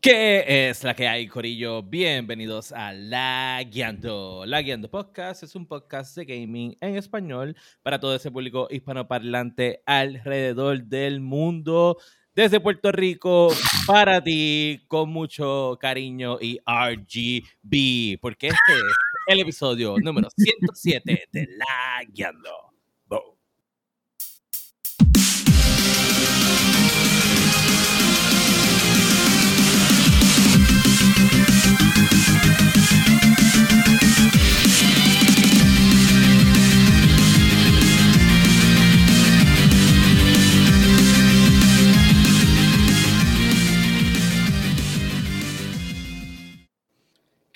¿Qué es la que hay, Corillo? Bienvenidos a La Guiando. La Guiando Podcast es un podcast de gaming en español para todo ese público hispanoparlante alrededor del mundo. Desde Puerto Rico, para ti, con mucho cariño y RGB, porque este es el episodio número 107 de La Guiando.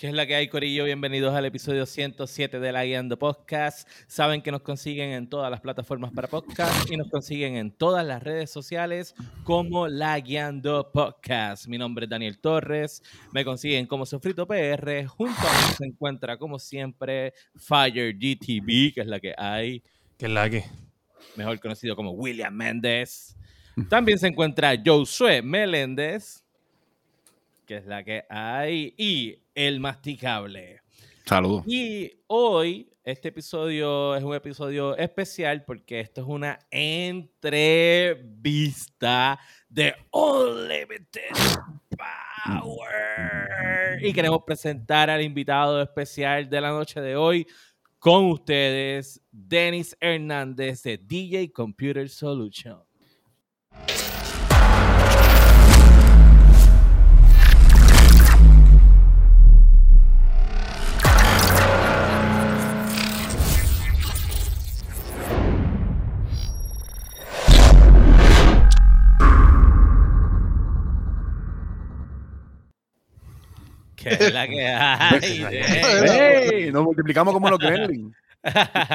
¿Qué es la que hay, Corillo? Bienvenidos al episodio 107 de La Guiando Podcast. Saben que nos consiguen en todas las plataformas para podcast y nos consiguen en todas las redes sociales como La Guiando Podcast. Mi nombre es Daniel Torres. Me consiguen como Sofrito PR. Junto a mí se encuentra, como siempre, Fire GTV, que es la que hay. ¿Qué es la que? Mejor conocido como William Méndez. También se encuentra Josué Meléndez, que es la que hay. Y el masticable. Saludos. Y hoy este episodio es un episodio especial porque esto es una entrevista de Unlimited Power. Y queremos presentar al invitado especial de la noche de hoy con ustedes, Denis Hernández de DJ Computer Solution. Que es la que hay. ¡Ey! Nos multiplicamos como los gremlins.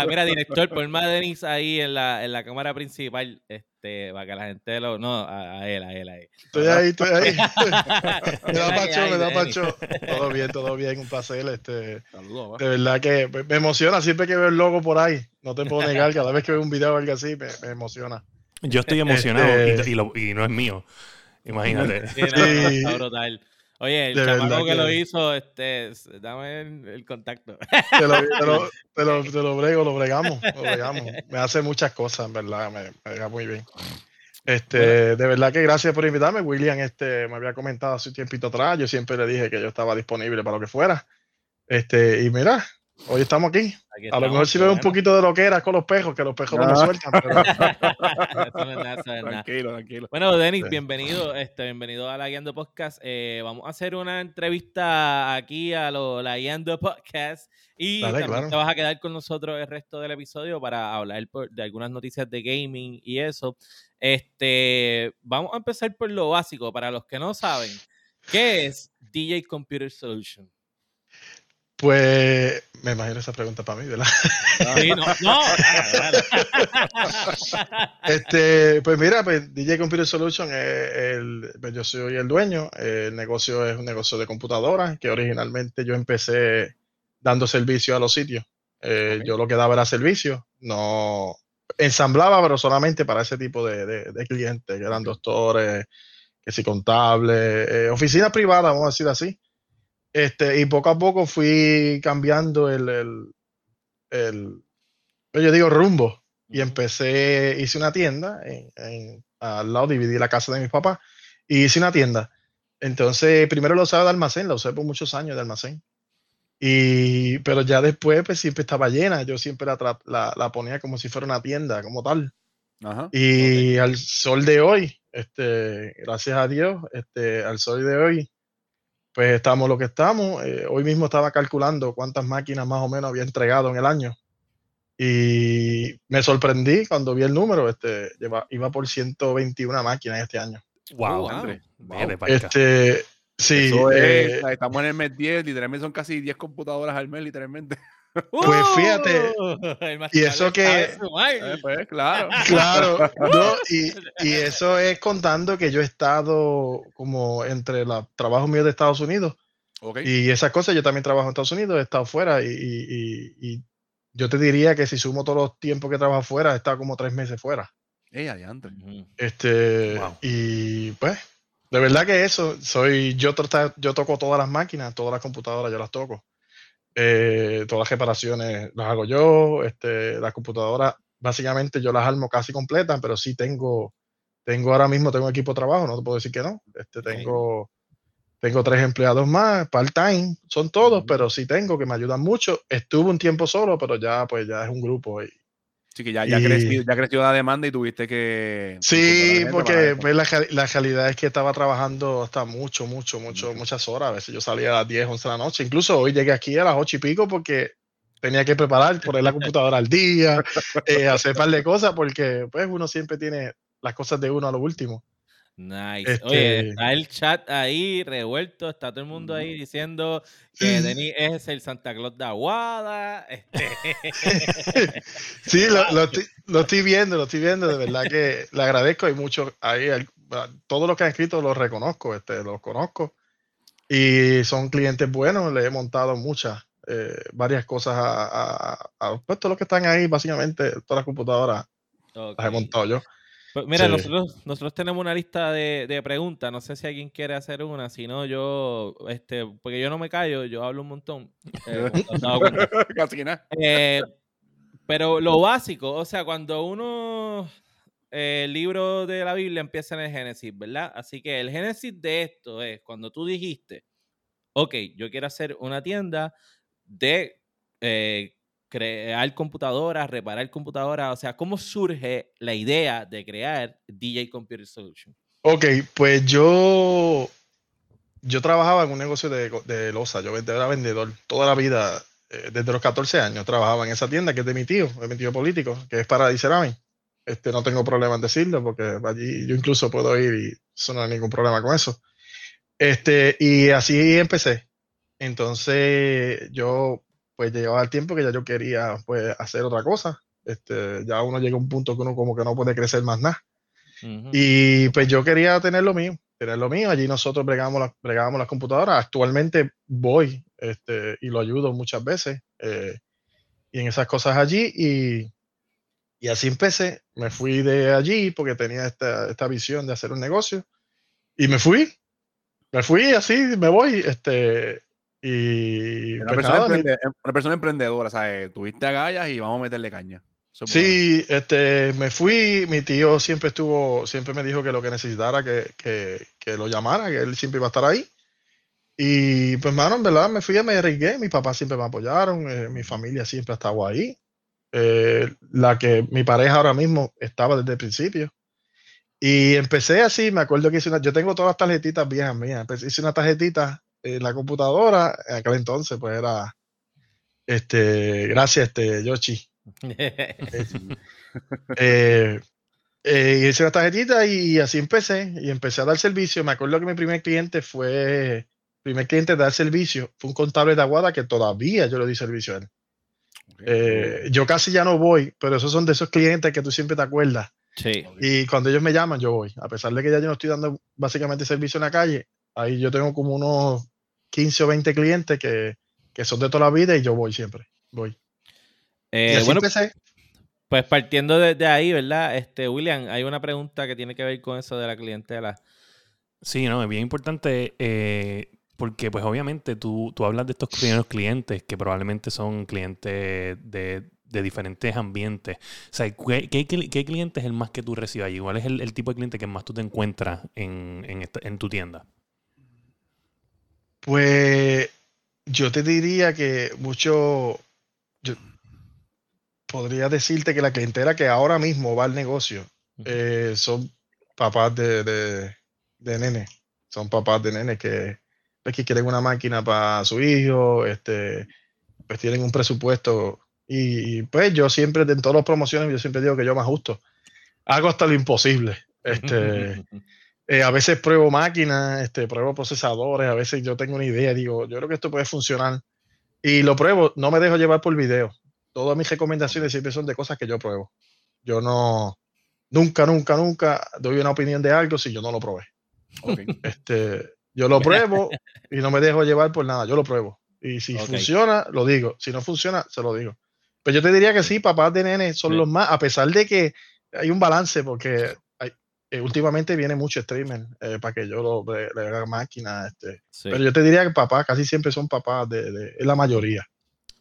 Mira, director, ponme a Denis ahí en la, en la cámara principal, este, para que la gente lo. No, a, a él, a él, ahí. Estoy ahí, estoy ahí. me da pacho, me da pacho. Todo bien, todo bien, un placer. Este, Saludos. de verdad que me emociona siempre que veo el logo por ahí. No te puedo negar, cada vez que veo un video o algo así, me, me emociona. Yo estoy emocionado Este- y, y lo- y no es mío. Imagínate. Sí, no, no, Sí. Oye, el chamaco que, lo hizo, este, dame el, el contacto. Te lo, te lo, te lo, te lo brego, lo bregamos, lo bregamos. Me hace muchas cosas, en verdad, me, me muy bien. Este, de verdad que gracias por invitarme. William este, me había comentado hace un tiempito atrás. Yo siempre le dije que yo estaba disponible para lo que fuera. Este, y mira, hoy estamos aquí. Aquí A lo mejor si qué veo un bueno. poquito de lo que era con los pejos, que los pejos no me Ah. sueltan. Pero, Eso no es nada, no es nada. Tranquilo, tranquilo. Bueno, Denis, Sí. bienvenido, este, bienvenido a la Guiando Podcast. Eh, vamos a hacer una entrevista aquí a lo, la Guiando Podcast y Dale, también claro. te vas a quedar con nosotros el resto del episodio para hablar por- de algunas noticias de gaming y eso. Este, vamos a empezar por lo básico para los que no saben. ¿Qué es DJ Computer Solution? Pues me imagino esa pregunta para mí, ¿verdad? Sí, no, no. Este, pues mira, pues DJ Computer Solution es el, pues yo soy el dueño. El negocio es un negocio de computadoras que originalmente yo empecé dando servicio a los sitios. Eh. Yo lo que daba era servicio, no ensamblaba, pero solamente para ese tipo de, de- de clientes, que eran doctores, que si contables, eh, oficinas privadas, vamos a decir así. Este, y poco a poco fui cambiando el, el, el- yo digo rumbo y empecé, hice una tienda en, en- al lado, dividí la casa de mis papás y hice una tienda. Entonces, primero lo usaba de almacén, la usé por muchos años de almacén. Y, pero ya después, pues siempre estaba llena. Yo siempre la, la, la ponía como si fuera una tienda, como tal. Ajá. Y al sol de hoy, este, gracias a Dios, este, al sol de hoy, pues estamos lo que estamos. Eh, hoy mismo estaba calculando cuántas máquinas más o menos había entregado en el año. Y me sorprendí cuando vi el número, este, lleva- iba por 121 máquinas este año. Wow, wow. hombre. Wow. Ca- Este, sí, Eso es, eh, estamos en el mes 10, literalmente son casi 10 computadoras al mes, literalmente. Pues fíjate, Uh, el y eso que-. Eh, pues, claro. Claro, no, y, y eso es contando que yo he estado como entre los trabajos míos de Estados Unidos y esas cosas. Yo también trabajo en Estados Unidos, he estado fuera y, y- y- y yo te diría que si sumo todos los tiempos que trabajo fuera, he estado como tres meses fuera. Ey, adiante. Este, Wow. y pues, de verdad que eso, soy, yo, yo toco todas las máquinas, todas las computadoras, yo las toco. Eh, todas las reparaciones las hago yo. Este, las computadoras, básicamente yo las armo casi completas, pero sí tengo, tengo ahora mismo, tengo equipo de trabajo, no te puedo decir que no. Este, tengo, tengo tres empleados más, part-time, son todos, pero sí tengo que me ayudan mucho. Estuve un tiempo solo, pero ya, pues ya es un grupo. Y, Así que ya, ya, Y- creció, ya creció la demanda y tuviste que. Sí, porque pues, la, la realidad es que estaba trabajando hasta mucho, mucho, mucho, muchas horas. A veces yo salía a las 10, 11 de la noche. Incluso hoy llegué aquí a las 8 y pico porque tenía que preparar, poner la computadora al día, eh, hacer un par de cosas, porque pues uno siempre tiene las cosas de uno a lo último. Nice. Oye, Este- está el chat ahí revuelto, está todo el mundo ahí diciendo que Denis es el Santa Claus de Aguada. Este... Sí, lo, lo estoy, lo estoy viendo, lo estoy viendo. De verdad que le agradezco. Hay muchos ahí, a todos los que han escrito los reconozco, este, los conozco. Y son clientes buenos. Le he montado muchas, eh, varias cosas a, a, a- pues, todos los que están ahí, básicamente, todas las computadoras las he montado yo. Pues mira, Sí. nosotros, nosotros tenemos una lista de, de preguntas. No sé si alguien quiere hacer una. Si no, yo, este, porque yo no me callo, yo hablo un montón. eh. Casi nada. Eh, pero lo básico, o sea, cuando uno, eh, el libro de la Biblia empieza en el Génesis, ¿verdad? Así que el Génesis de esto es cuando tú dijiste, ok, yo quiero hacer una tienda de eh, crear computadoras, reparar computadoras, o sea, ¿cómo surge la idea de crear DJ Computer Solution? Ok, pues yo, yo trabajaba en un negocio de, de loza, yo era vendedor toda la vida, eh, desde los 14 años trabajaba en esa tienda que es de mi tío, de mi tío político, que es para Ceramic. Este, no tengo problema en decirlo porque allí yo incluso puedo ir y eso no hay ningún problema con eso. Este, y así empecé. Entonces yo pues llegaba el tiempo que ya yo quería pues hacer otra cosa. Este, ya uno llega a un punto que uno como que no puede crecer más nada. Ujú. Y pues yo quería tener lo mío, tener lo mío. Allí nosotros bregamos, las- bregábamos las computadoras. Actualmente voy este, y lo ayudo muchas veces. eh, y en esas cosas allí. Y, y así empecé. Me fui de allí porque tenía esta, esta visión de hacer un negocio. Y me fui. Me fui así, me voy. Este, y Una pues persona, emprende- una persona emprendedora, ¿sabes? Tuviste agallas y vamos a meterle caña. Eso Sí, este, me fui, mi tío siempre estuvo, siempre me dijo que lo que necesitara, que, que, que lo llamara, que él siempre iba a estar ahí. Y pues, mano, en verdad me fui, me arriesgué, mis papás siempre me apoyaron, eh, mi familia siempre ha estado ahí. Eh, la que mi pareja ahora mismo estaba desde el principio. Y empecé así, me acuerdo que hice una, yo tengo todas las tarjetitas viejas mías, hice una tarjetita en la computadora, en aquel entonces pues era, este, gracias, este, Yoshi. Eh, eh, hice una tarjetita y así empecé. Y empecé a dar servicio. Me acuerdo que mi primer cliente fue, primer cliente de dar servicio, fue un contable de Aguada que todavía yo le di servicio a él. Eh, yo casi ya no voy, pero esos son de esos clientes que tú siempre te acuerdas. sí. Y cuando ellos me llaman, yo voy. A pesar de que ya yo no estoy dando básicamente servicio en la calle, ahí yo tengo como unos 15 o 20 clientes que, que son de toda la vida y yo voy siempre. Voy. Eh, y así bueno, empecé. Pues partiendo de, de ahí, ¿verdad? Este, William, hay una pregunta que tiene que ver con eso de la clientela. Sí, no, es bien importante eh, porque pues obviamente tú, tú hablas de estos primeros clientes que probablemente son clientes de, de diferentes ambientes. O sea, ¿qué, qué, qué cliente es el más que tú recibes allí? ¿Cuál es el, el tipo de cliente que más tú te encuentras en, en, esta- en tu tienda? Pues yo te diría que mucho, yo podría decirte que la clientela que ahora mismo va al negocio eh, son papás de, de, de nene, son papás de nene que, pues, que quieren una máquina para su hijo, este, pues tienen un presupuesto. Y, y, pues yo siempre, en todas las promociones, yo siempre digo que yo me ajusto, hago hasta lo imposible. Este, eh, a veces pruebo máquinas, este, pruebo procesadores, a veces yo tengo una idea, digo, yo creo que esto puede funcionar. Y lo pruebo, no me dejo llevar por video. Todas mis recomendaciones siempre son de cosas que yo pruebo. Yo no, nunca, nunca, nunca doy una opinión de algo si yo no lo probé. Este, yo lo pruebo y no me dejo llevar por nada, yo lo pruebo. Y si funciona, lo digo. Si no funciona, se lo digo. Pero yo te diría que sí, papás de nene son Sí. los más, a pesar de que hay un balance, porque eh, últimamente viene mucho streamer eh, para que yo lo, le, le haga máquina. Este. Sí. Pero yo te diría que papás, casi siempre son papás, de, de- es la mayoría.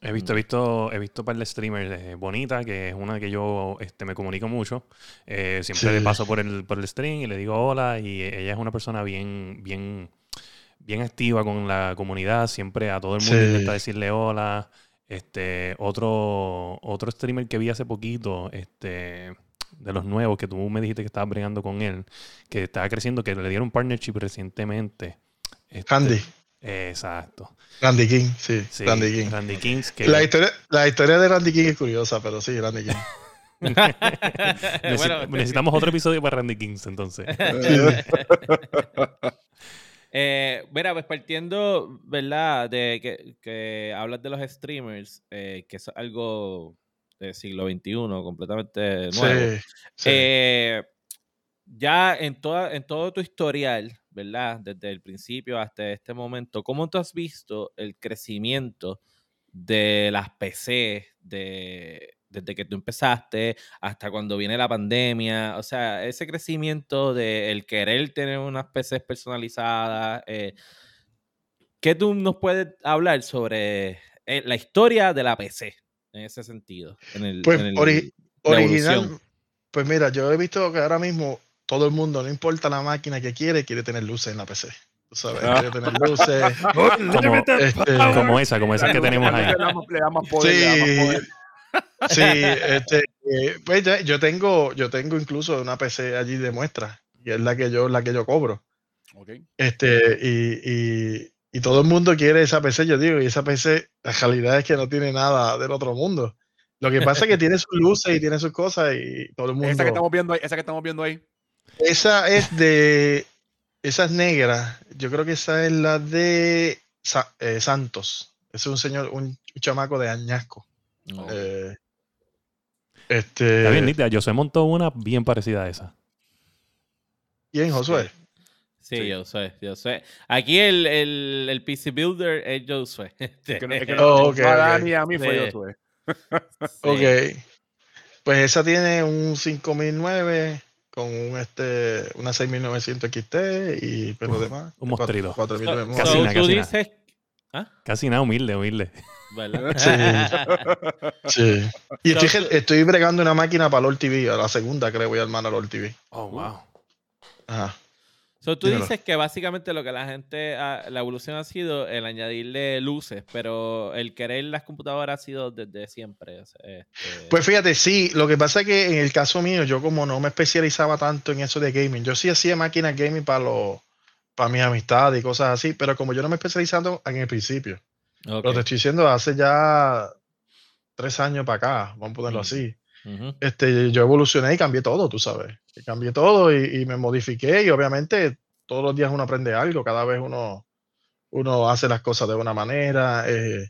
He visto, he visto, he visto un par de streamers eh, bonita, que es una que yo este, me comunico mucho. Eh, siempre Sí. le paso por el, por el stream y le digo hola. Y ella es una persona bien, bien, bien activa con la comunidad. Siempre a todo el mundo Sí. intenta decirle hola. Este, otro, otro streamer que vi hace poquito, este, de los nuevos, que tú me dijiste que estabas bregando con él, que estaba creciendo, que le dieron partnership recientemente. Este, Randy, Exacto. Randy King, sí, Sí, Randy King. Randy Kings. Que La historia, la historia de Randy King es curiosa, pero sí, Randy King. Bueno, necesitamos otro episodio para Randy Kings, entonces. Eh, mira, pues partiendo, ¿verdad? De que, que hablas de los streamers, eh, que es algo siglo XXI, completamente nuevo. Sí, sí. Eh, ya en, toda, en todo tu historial, ¿verdad? Desde el principio hasta este momento, ¿cómo tú has visto el crecimiento de las PC de, desde que tú empezaste hasta cuando viene la pandemia? O sea, ese crecimiento de el querer tener unas PCs personalizadas. eh, ¿Qué tú nos puedes hablar sobre eh, la historia de la PC en ese sentido? En el, Pues, en el- ori- la Original, evolución. pues mira, yo he visto que ahora mismo todo el mundo, no importa la máquina que quiere, quiere tener luces en la PC. Tú sabes, Ah. quiere tener luces. Como, este, como esa, como esa que tenemos ahí. Le damos, le damos poder, le damos Sí, poder. sí, este, eh, pues ya- yo tengo, yo tengo incluso una PC allí de muestra, y es la que yo, la que yo cobro. Ok. Este, y, y, y todo el mundo quiere esa PC, yo digo, y esa PC, la realidad es que no tiene nada del otro mundo. Lo que pasa es que tiene sus luces y tiene sus cosas, y todo el mundo. Esa que estamos viendo ahí, esa que estamos viendo ahí. Esa es de. Esa es negra. Yo creo que esa es la de Sa- eh, Santos. Ese es un señor, un, un chamaco de Añasco. No. Eh, este. Está bien, nítida. Yo se montó una bien parecida a esa. ¿Quién, Josué? Sí, Sí. yo sé, yo sé. Aquí el, el, el PC Builder es Josué. Es que no- es que Oh, no- a mí fue Sí. Sí. Ok. Pues esa tiene un 5009 con un este una 6900 XT y pero Uf, demás. un mostrito. 4000 So, Casi nada, tú casi nada. dices... ¿Ah? Casi nada, humilde, humilde. Sí. Y So, estoy, estoy bregando una máquina para LOL TV, a la segunda creo voy a armar a LOL TV. Oh, wow. Ajá. So, tú dices que básicamente lo que la gente, ha- la evolución ha sido el añadirle luces, pero el querer las computadoras ha sido desde siempre. este- Pues fíjate, sí, lo que pasa es que en el caso mío, yo como no me especializaba tanto en eso de gaming, yo sí hacía máquinas gaming para los para mis amistades y cosas así, pero como yo no me especializando en el principio, pero te estoy diciendo hace ya tres años para acá, vamos a ponerlo Mm. así, Este, yo evolucioné y cambié todo, tú sabes, cambié todo y, y me modifiqué y obviamente todos los días uno aprende algo, cada vez uno, uno hace las cosas de una manera, eh,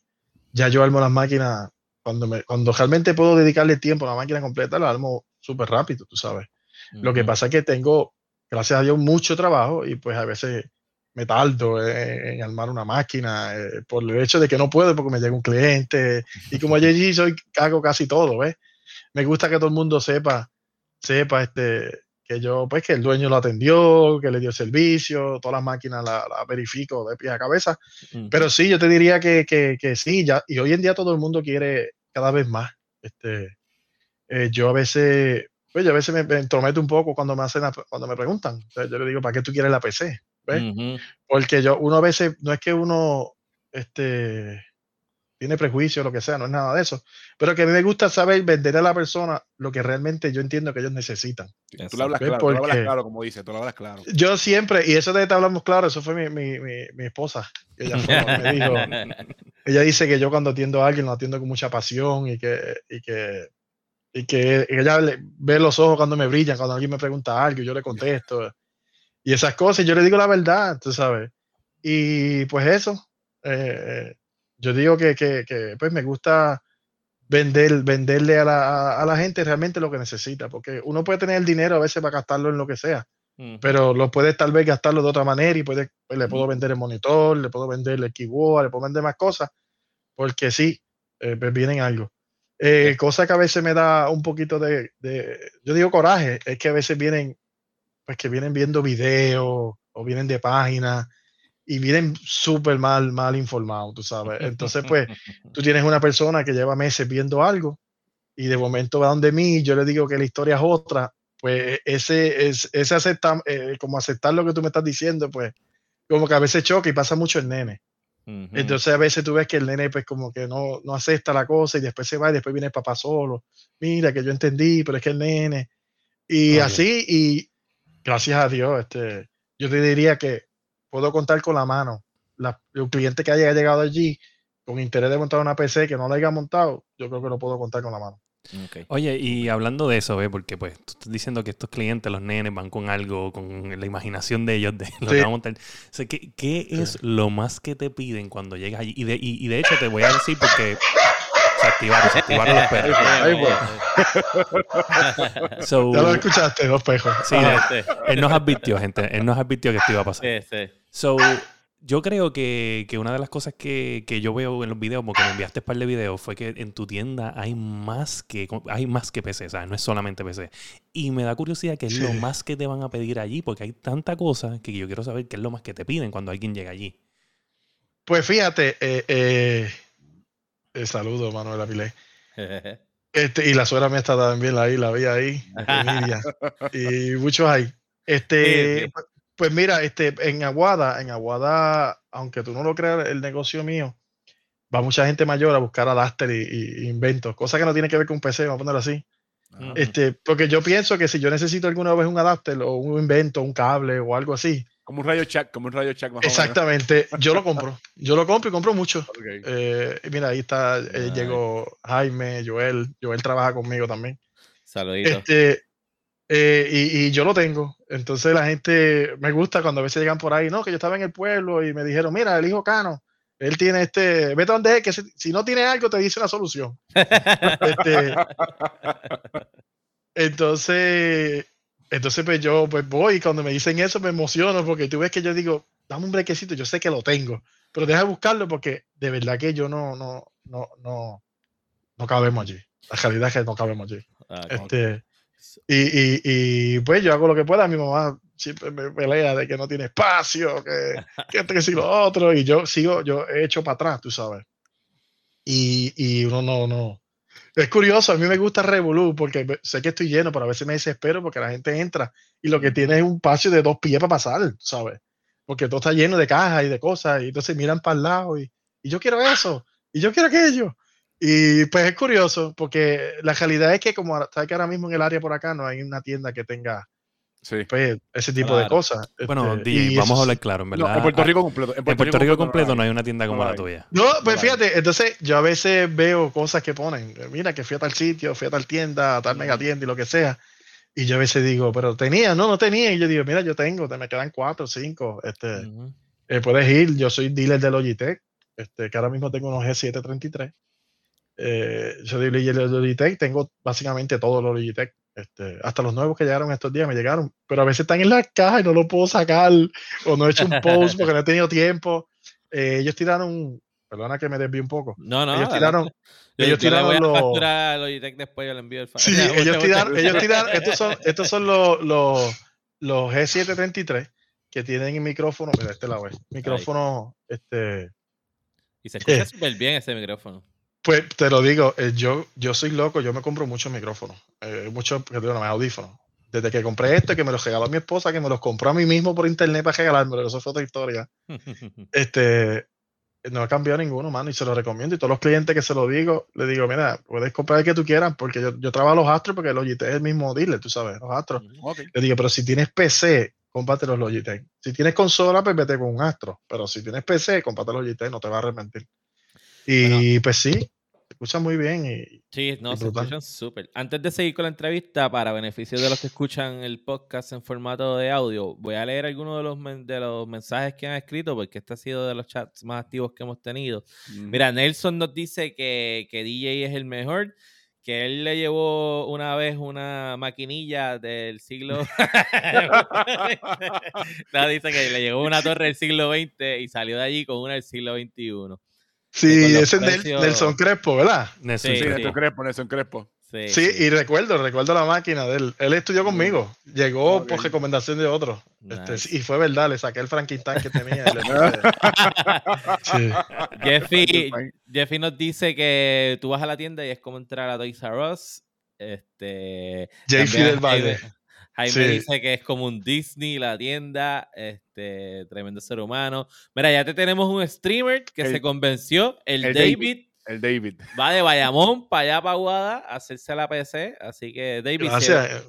ya yo armo las máquinas, cuando, me, cuando realmente puedo dedicarle tiempo a la máquina completa, la armo súper rápido, tú sabes. Lo que pasa es que tengo, gracias a Dios, mucho trabajo y pues a veces me tardo en, en armar una máquina eh, por el hecho de que no puedo porque me llega un cliente y como allí soy, hago casi todo, ¿ves? Me gusta que todo el mundo sepa, sepa este, que yo, pues que el dueño lo atendió, que le dio servicio, todas las máquinas las las verifico de pie a cabeza. Ujú. Pero sí, yo te diría que, que, que sí, ya, y hoy en día todo el mundo quiere cada vez más. Este, eh, yo a veces, pues yo a veces me, me entrometo un poco cuando me hacen, la- cuando me preguntan. Yo le digo, ¿para qué tú quieres la PC? ¿Ves? Porque yo, uno a veces, no es que uno, este, tiene prejuicio lo que sea, no es nada de eso. Pero que a mí me gusta saber vender a la persona lo que realmente yo entiendo que ellos necesitan. Tú lo hablas claro, tú lo hablas claro, como dices, tú lo hablas claro. Yo siempre, y eso de te hablamos claro, eso fue mi, mi, mi, mi esposa. Ella fue que me dijo, ella dice que yo cuando atiendo a alguien lo atiendo con mucha pasión y que, y que, y que ella ve los ojos cuando me brillan, cuando alguien me pregunta algo yo le contesto. Y esas cosas, yo le digo la verdad, tú sabes. Y pues eso, eh, yo digo que, que, que, pues me gusta vender, venderle a la, a la gente realmente lo que necesita, porque uno puede tener el dinero a veces para gastarlo en lo que sea, pero lo puedes tal vez gastarlo de otra manera y puede, pues, le puedo vender el monitor, le puedo vender el keyboard, le puedo vender más cosas, porque sí, eh, pues vienen algo. Eh, cosa que a veces me da un poquito de, de- yo digo coraje, es que a veces vienen pues que vienen viendo videos o vienen de páginas y vienen súper mal, mal informados, tú sabes. Entonces, pues, tú tienes una persona que lleva meses viendo algo y de momento va donde mí, yo le digo que la historia es otra, pues ese, es, ese aceptar, eh, como aceptar lo que tú me estás diciendo, pues, como que a veces choca y pasa mucho el nene. Entonces a veces tú ves que el nene pues como que no, no acepta la cosa y después se va y después viene el papá solo. Mira que yo entendí, pero es que el nene. Y así, y gracias a Dios, este, yo te diría que puedo contar con la mano. La, el cliente que haya llegado allí con interés de montar una PC que no la haya montado, yo creo que lo puedo contar con la mano. Oye, y hablando de eso, ¿ve? porque pues tú estás diciendo que estos clientes, los nenes, van con algo, con la imaginación de ellos, de lo que van a montar. ¿qué, qué es lo más que te piden cuando llegas allí? Y de, y, de hecho te voy a decir porque se activaron los perros. ya lo escuchaste, los pejos. Sí, él nos advirtió, gente. Él nos advirtió que esto iba a pasar. Sí, sí. So, yo creo que, una de las cosas que, yo veo en los videos, porque me enviaste un par de videos, fue que en tu tienda hay más que hay más que PC, sea, no es solamente PC. Y me da curiosidad qué es lo más que te van a pedir allí, porque hay tanta cosa que yo quiero saber qué es lo más que te piden cuando alguien llega allí. Pues fíjate, eh, eh, eh saludo, Manuel Avilés. Este, y la suegra mía está también ahí, la vi ahí, y muchos hay. Este, pues mira, este, en Aguada, en Aguada, aunque tú no lo creas, el negocio mío, va mucha gente mayor a buscar adapter y, inventos, cosa que no tiene que ver con PC, vamos a ponerlo así. Este, porque yo pienso que si yo necesito alguna vez un adapter o un invento, un cable o algo así. Como un radio check, como un radio check. exactamente, yo lo compro. Yo lo compro y compro mucho. Eh, mira, ahí está, eh, llegó Jaime, Joel. Joel trabaja conmigo también. Saluditos. Este, eh, y, yo lo tengo. Entonces la gente me gusta cuando a veces llegan por ahí, no, que yo estaba en el pueblo y me dijeron, mira, el hijo Cano, él tiene este, vete donde es, que si, no tiene algo te dice una solución. Este, entonces, entonces pues yo pues voy y cuando me dicen eso me emociono porque tú ves que yo digo, dame un brequecito, yo sé que lo tengo, pero deja buscarlo porque de verdad que yo no, no, no, no, no cabemos allí. La realidad es que no cabemos allí. Ah, este, y, y, pues yo hago lo que pueda. Mi mamá siempre me pelea de que no tiene espacio, que, que esto, que si lo otro. Y yo sigo, yo he hecho para atrás, tú sabes. Y, y uno no, no. Es curioso, a mí me gusta Revolu porque sé que estoy lleno, pero a veces me desespero porque la gente entra y lo que tiene es un espacio de dos pies para pasar, ¿sabes? Porque todo está lleno de cajas y de cosas y entonces miran para el lado y, y yo quiero eso y yo quiero aquello. Y pues es curioso, porque la realidad es que como sabes que ahora mismo en el área por acá no hay una tienda que tenga pues, ese tipo de cosas. Bueno, este, vamos a hablar claro, en verdad. en Puerto Rico completo. En Puerto, Rico, completo no hay una tienda como la tuya. No, pues fíjate, entonces yo a veces veo cosas que ponen, mira que fui a tal sitio, fui a tal tienda, a tal mega tienda y lo que sea. Y yo a veces digo, pero tenía, no, no tenía. Y yo digo, mira, yo tengo, te me quedan cuatro, cinco. Este, eh, puedes ir, yo soy dealer de Logitech, este, que ahora mismo tengo unos G733 eh, yo de Logitech tengo básicamente todos los Logitech. Este, hasta los nuevos que llegaron estos días me llegaron, pero a veces están en la caja y no lo puedo sacar o no he hecho un post porque no he tenido tiempo. Eh, ellos tiraron, perdona que me desvíe un poco. No, no. Ellos tiraron, yo, ellos tiraron los. Logitech después yo le envío el Sí, ellos tiraron, ellos tiraron, estos son, estos son los, los, los G733 que tienen el micrófono, mira, este lado es, micrófono, este. Y se escucha súper bien ese micrófono. Pues te lo digo, eh, yo, yo soy loco, yo me compro muchos micrófonos, eh, muchos audífonos. Desde que compré este, que me los regaló mi esposa, que me los compró a mí mismo por internet para regalármelo, eso fue otra historia. este, no ha cambiado ninguno, mano, y se lo recomiendo. Y todos los clientes que se lo digo, le digo, mira, puedes comprar el que tú quieras, porque yo, yo trabajo los Astros, porque Logitech es el mismo dealer, tú sabes, los Astros. Mm, le digo, pero si tienes PC, cómprate los Logitech. Si tienes consola, pues vete con un Astro. Pero si tienes PC, cómprate los Logitech, no te va a arrepentir. Y pues sí, escuchan muy bien. Y, sí, no, se escuchan súper. Antes de seguir con la entrevista, para beneficio de los que escuchan el podcast en formato de audio, voy a leer algunos de los, de los mensajes que han escrito, porque este ha sido de los chats más activos que hemos tenido. Mira, Nelson nos dice que, que DJ es el mejor que él le llevó una vez una maquinilla del siglo. no, dice que le llevó una torre del siglo XX y salió de allí con una del siglo XXI. Sí, ese es Nelson Crespo, ¿verdad? sí, Nelson Crespo, Nelson Crespo. Sí, Sí, sí. y recuerdo, recuerdo la máquina de él. Él estudió conmigo. Llegó por recomendación de otro. Este, y fue verdad, le saqué el Frankenstein que tenía. sí. Jeffy, Jeffy nos dice que tú vas a la tienda y es como entrar a Toys R Us. Este, también Fidel Valle. Jaime, Sí. dice que es como un Disney la tienda. Este, tremendo ser humano. Mira, ya te tenemos un streamer que El- se convenció. El, el David, David. El David. va de Bayamón para allá, para Aguada, a hacerse la PC. Así que, David, Gracias.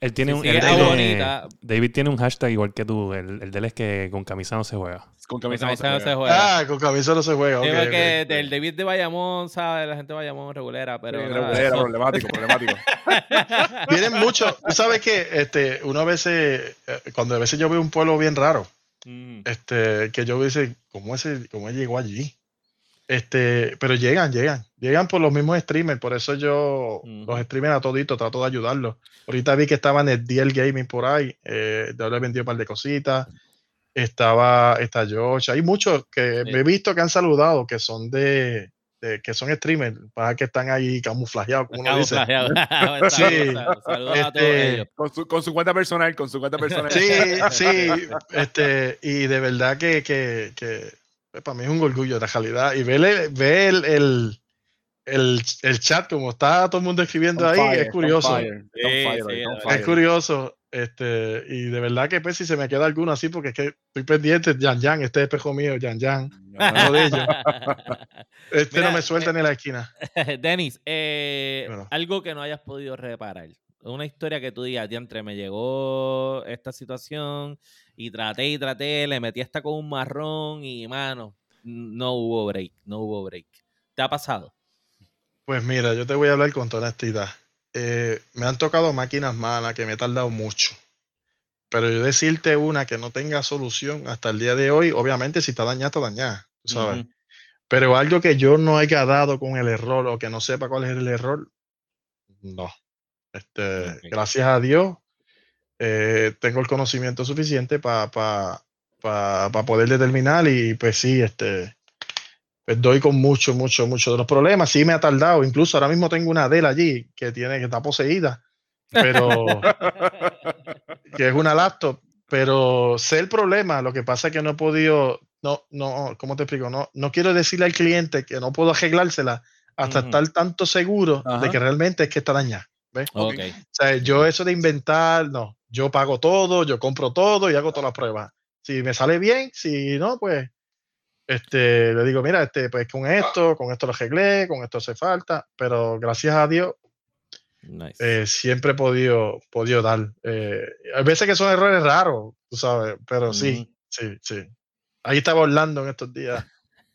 Él tiene un, él tiene- bonita, David tiene un hashtag igual que tú. El, el de él es que con camisa no se juega. Con con camisa no se camisa no se juega. Ah, con camisa no se juega. Sí, porque del David de Bayamón, ¿sabes? La gente de Bayamón regulera, pero. Sí, nada, era eso- problemático, problemático. Vienen muchos. Tú sabes que este, uno a veces, eh, cuando a veces yo veo un pueblo bien raro, Mm. este, que yo dice, ¿cómo, ese, ¿cómo él llegó allí? Este, pero llegan, llegan, llegan por los mismos streamers, por eso yo los streamers a todito trato de ayudarlos. Ahorita vi que estaba en el DL Gaming por ahí, eh, yo le he vendido un par de cositas. Estaba, está Josh, hay muchos que Sí. me he visto que han saludado, que son de, de- que son streamers, para que están ahí camuflajeados, como uno dice. Sí. Saludos saludos a todos Este, ellos. Con su, con su cuenta personal, con su cuenta personal. Sí, sí, este, y de verdad que, que, que, para mí es un orgullo la realidad. Y ver, el, el, el, el- el chat como está todo el mundo escribiendo On ahí, fire, es curioso. on fire, Sí, on fire, sí, on es curioso. Este, y de verdad que pues si se me queda alguno así, porque es que estoy pendiente, Yan Yan, este es espejo mío, Yan Yan. De ellos. Este Mira, no me suelta ni en la esquina. Denis, eh, Bueno. algo que no hayas podido reparar. Una historia que tú digas, diantre, me llegó esta situación y traté y traté, le metí hasta con un marrón y, mano, no hubo break, no hubo break. ¿Te ha pasado? Pues mira, yo te voy a hablar con toda honestidad. Eh, me han tocado máquinas malas que me he tardado mucho. Pero yo decirte una que no tenga solución hasta el día de hoy, obviamente si está dañada, está dañada, sabes. Pero algo que yo no haya dado con el error o que no sepa cuál es el error, no. Este. Gracias a Dios, eh, tengo el conocimiento suficiente para poder determinar y pues sí, este, pues doy con mucho, mucho, mucho de los problemas. Sí me ha tardado, incluso ahora mismo tengo una de él allí que tiene que está poseída, pero que es una laptop, pero sé el problema, lo que pasa es que no he podido, no, no, ¿cómo te explico? No, no quiero decirle al cliente que no puedo arreglársela hasta estar tanto seguro de que realmente es que está dañada. ¿Ves? Ok. O sea, yo eso de inventar, no, yo pago todo, yo compro todo y hago todas las pruebas. Si me sale bien, si no, pues este, le digo, mira, este, pues con esto, con esto lo arreglé, con esto hace falta, pero gracias a Dios Nice. eh, siempre he podido, podido dar. Eh, hay veces que son errores raros, tú sabes, pero sí, sí, sí. Ahí estaba Orlando en estos días,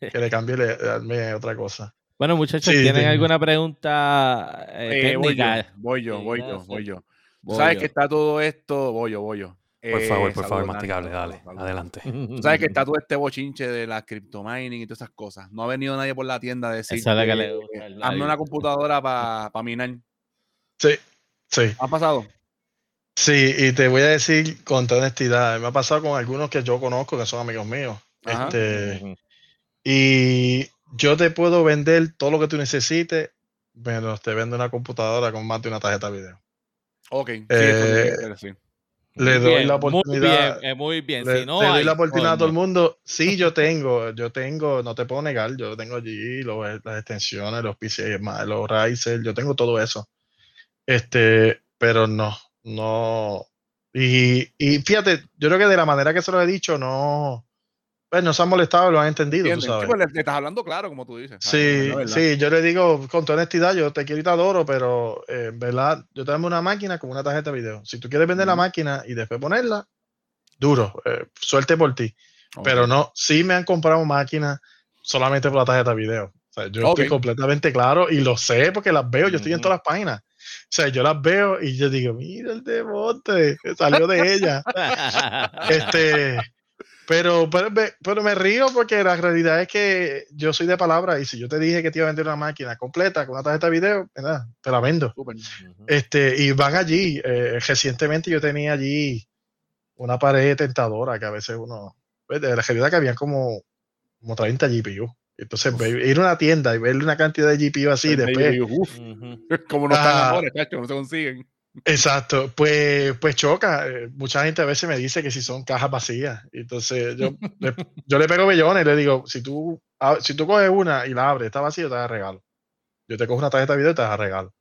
que le cambié le, le otra cosa. Bueno, muchachos, Sí, ¿tienen alguna pregunta eh, Eh, voy yo, técnica? voy yo, voy yo, voy yo. Voy ¿Sabes yo. que está todo esto? Voy yo, voy yo. Por Eh, favor, por favor, masticable, dale. saludos. Adelante. ¿Sabes que está todo este bochinche de la criptomining y todas esas cosas? No ha venido nadie por la tienda a decir Esa es la que que, le gusta al hazme una computadora para minar. Sí, sí. ¿Ha pasado? Sí, y te voy a decir con toda honestidad, me ha pasado con algunos que yo conozco que son amigos míos. Ajá. Este, y yo te puedo vender todo lo que tú necesites, menos te vendo una computadora con más de una tarjeta video. Ok, sí, Eh, sí. Le Muy doy bien, la Muy oportunidad. bien, eh, muy bien. Le, Si no le doy hay, la oportunidad a todo el mundo. Sí, yo tengo, yo tengo, no te puedo negar, yo tengo allí los- las extensiones, los PCI, más, los Riser, yo tengo todo eso. Este, pero no, no. Y, y fíjate, yo creo que de la manera que se lo he dicho, no, pues no se han molestado, lo han entendido, tú. Sí, pues le, le estás hablando claro, como tú dices. Sí, sí, yo le digo con toda honestidad, yo te quiero y te adoro, pero eh, en verdad, yo te una máquina con una tarjeta de video. Si tú quieres vender la máquina y después ponerla, duro, eh, suerte por ti. Pero no, sí me han comprado máquinas solamente por la tarjeta de video. O sea, yo estoy completamente claro y lo sé porque las veo, yo estoy en todas las páginas. O sea, yo las veo y yo digo, mira el demonte, salió de ella. este, pero, pero, me- pero me río porque la realidad es que yo soy de palabra y si yo te dije que te iba a vender una máquina completa con una tarjeta de video, mira, te la vendo. Este, y van allí. eh, recientemente yo tenía allí una pared tentadora que a veces uno. pues, de la realidad que habían como, como 30 GPU. Entonces, ir a una tienda y ver una cantidad de GPU así, después, uf, Ujú. como no están Ah. ahora, no se consiguen. Exacto, pues, pues choca. Eh, Mucha gente a veces me dice que si son cajas vacías. Entonces yo, le, yo le pego bellones y le digo, si tú, si tú coges una y la abres, está vacía, te da regalo. Yo te cojo una tarjeta de video y te da regalo.